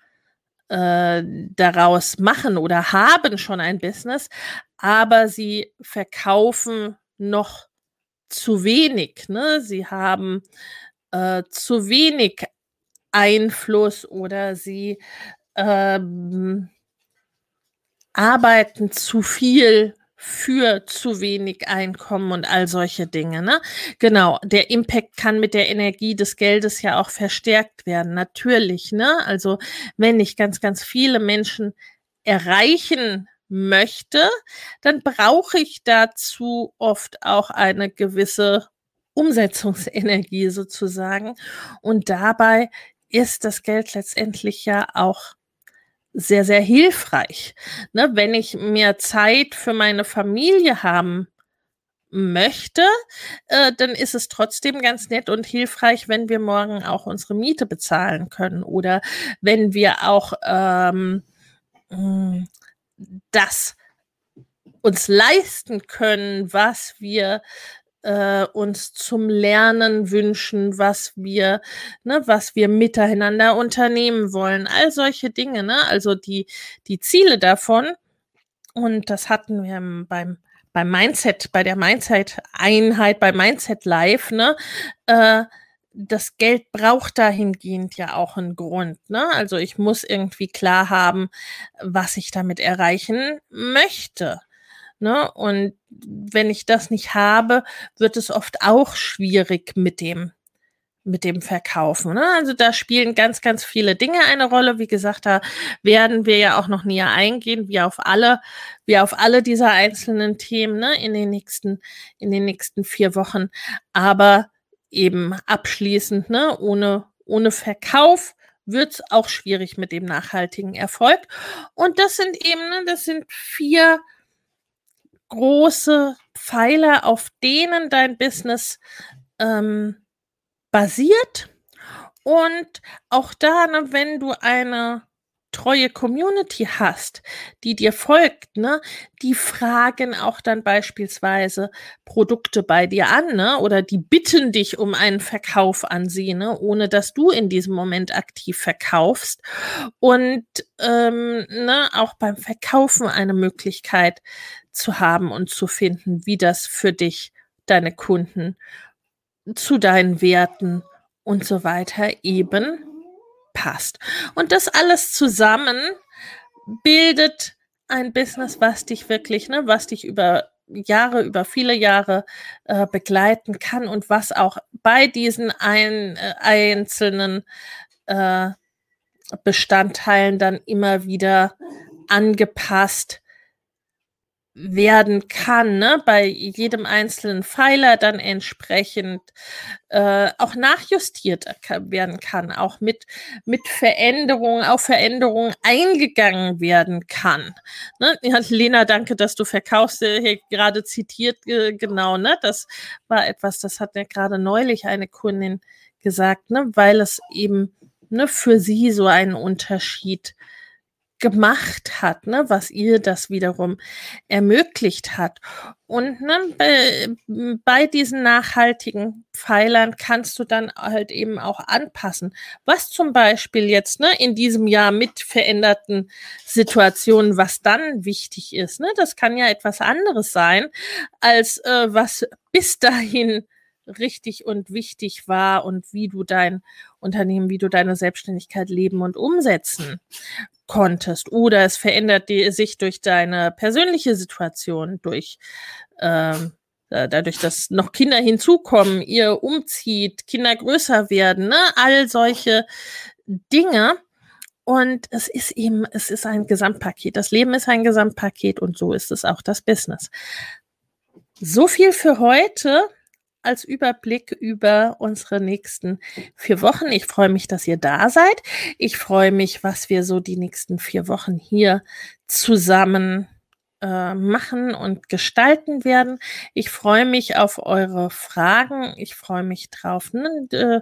äh, daraus machen oder haben schon ein Business, aber sie verkaufen noch zu wenig. Ne? Sie haben äh, zu wenig Einfluss oder sie ähm, arbeiten zu viel für zu wenig Einkommen und all solche Dinge. Ne? Genau, der Impact kann mit der Energie des Geldes ja auch verstärkt werden, natürlich. Ne? Also wenn ich ganz, ganz viele Menschen erreichen möchte, dann brauche ich dazu oft auch eine gewisse Umsetzungsenergie sozusagen. Und dabei ist das Geld letztendlich ja auch sehr, sehr hilfreich. Ne, wenn ich mehr Zeit für meine Familie haben möchte, äh, dann ist es trotzdem ganz nett und hilfreich, wenn wir morgen auch unsere Miete bezahlen können oder wenn wir auch ähm, hm, das uns leisten können, was wir äh, uns zum Lernen wünschen, was wir, ne, was wir miteinander unternehmen wollen, all solche Dinge, ne? Also die, die Ziele davon. Und das hatten wir beim, beim Mindset, bei der Mindset-Einheit, bei Mindset Live, ne? Äh, das Geld braucht dahingehend ja auch einen Grund. Ne? Also ich muss irgendwie klar haben, was ich damit erreichen möchte. Ne? Und wenn ich das nicht habe, wird es oft auch schwierig mit dem mit dem Verkaufen. Ne? Also da spielen ganz, ganz viele Dinge eine Rolle. Wie gesagt, da werden wir ja auch noch näher eingehen, wie auf alle, wie auf alle dieser einzelnen Themen ne? in den nächsten, in den nächsten vier Wochen. Aber eben abschließend, ne? ohne, ohne Verkauf wird es auch schwierig mit dem nachhaltigen Erfolg. Und das sind eben, ne, das sind vier große Pfeiler, auf denen dein Business ähm, basiert. Und auch da, ne, wenn du eine treue Community hast, die dir folgt, ne, die fragen auch dann beispielsweise Produkte bei dir an, ne, oder die bitten dich um einen Verkauf an sie, ne, ohne dass du in diesem Moment aktiv verkaufst. Und ähm, ne, auch beim Verkaufen eine Möglichkeit zu haben und zu finden, wie das für dich, deine Kunden, zu deinen Werten und so weiter eben passt. Und das alles zusammen bildet ein Business, was dich wirklich, ne, was dich über Jahre, über viele Jahre äh, begleiten kann und was auch bei diesen ein, äh, einzelnen äh, Bestandteilen dann immer wieder angepasst werden kann, ne? bei jedem einzelnen Pfeiler dann entsprechend äh, auch nachjustiert werden kann, auch mit, mit Veränderungen, auf Veränderungen eingegangen werden kann. Ne? Ja, Lena, danke, dass du verkaufst, äh, hier gerade zitiert, äh, genau, ne? Das war etwas, das hat ja gerade neulich eine Kundin gesagt, ne? weil es eben ne, für sie so einen Unterschied gemacht hat, ne, was ihr das wiederum ermöglicht hat. Und ne, bei, bei diesen nachhaltigen Pfeilern kannst du dann halt eben auch anpassen. Was zum Beispiel jetzt ne, in diesem Jahr mit veränderten Situationen, was dann wichtig ist. Ne, das kann ja etwas anderes sein, als äh, was bis dahin richtig und wichtig war und wie du dein Unternehmen, wie du deine Selbstständigkeit leben und umsetzen konntest. Oder es verändert die, sich durch deine persönliche Situation, durch ähm, dadurch, dass noch Kinder hinzukommen, ihr umzieht, Kinder größer werden, ne? all solche Dinge. Und es ist eben, es ist ein Gesamtpaket. Das Leben ist ein Gesamtpaket und so ist es auch das Business. So viel für heute als Überblick über unsere nächsten vier Wochen. Ich freue mich, dass ihr da seid. Ich freue mich, was wir so die nächsten vier Wochen hier zusammen äh, machen und gestalten werden. Ich freue mich auf eure Fragen. Ich freue mich drauf, ne, äh,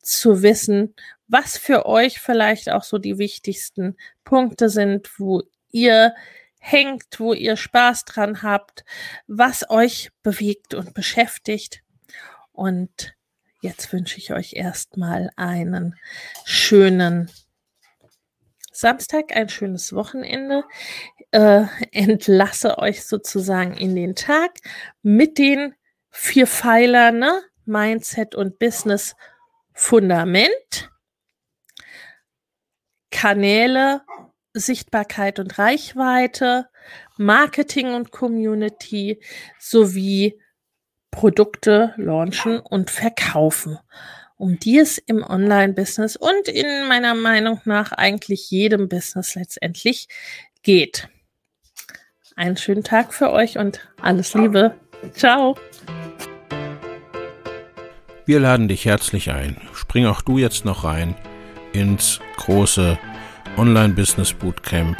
zu wissen, was für euch vielleicht auch so die wichtigsten Punkte sind, wo ihr hängt, wo ihr Spaß dran habt, was euch bewegt und beschäftigt. Und jetzt wünsche ich euch erstmal einen schönen Samstag, ein schönes Wochenende. Äh, entlasse euch sozusagen in den Tag mit den vier Pfeilern ne? Mindset und Business Fundament, Kanäle, Sichtbarkeit und Reichweite, Marketing und Community sowie Produkte launchen und verkaufen, um die es im Online-Business und in meiner Meinung nach eigentlich jedem Business letztendlich geht. Einen schönen Tag für euch und alles Liebe. Ciao. Wir laden dich herzlich ein. Spring auch du jetzt noch rein ins große Online-Business Bootcamp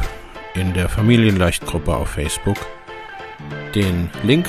in der Familienleichtgruppe auf Facebook. Den Link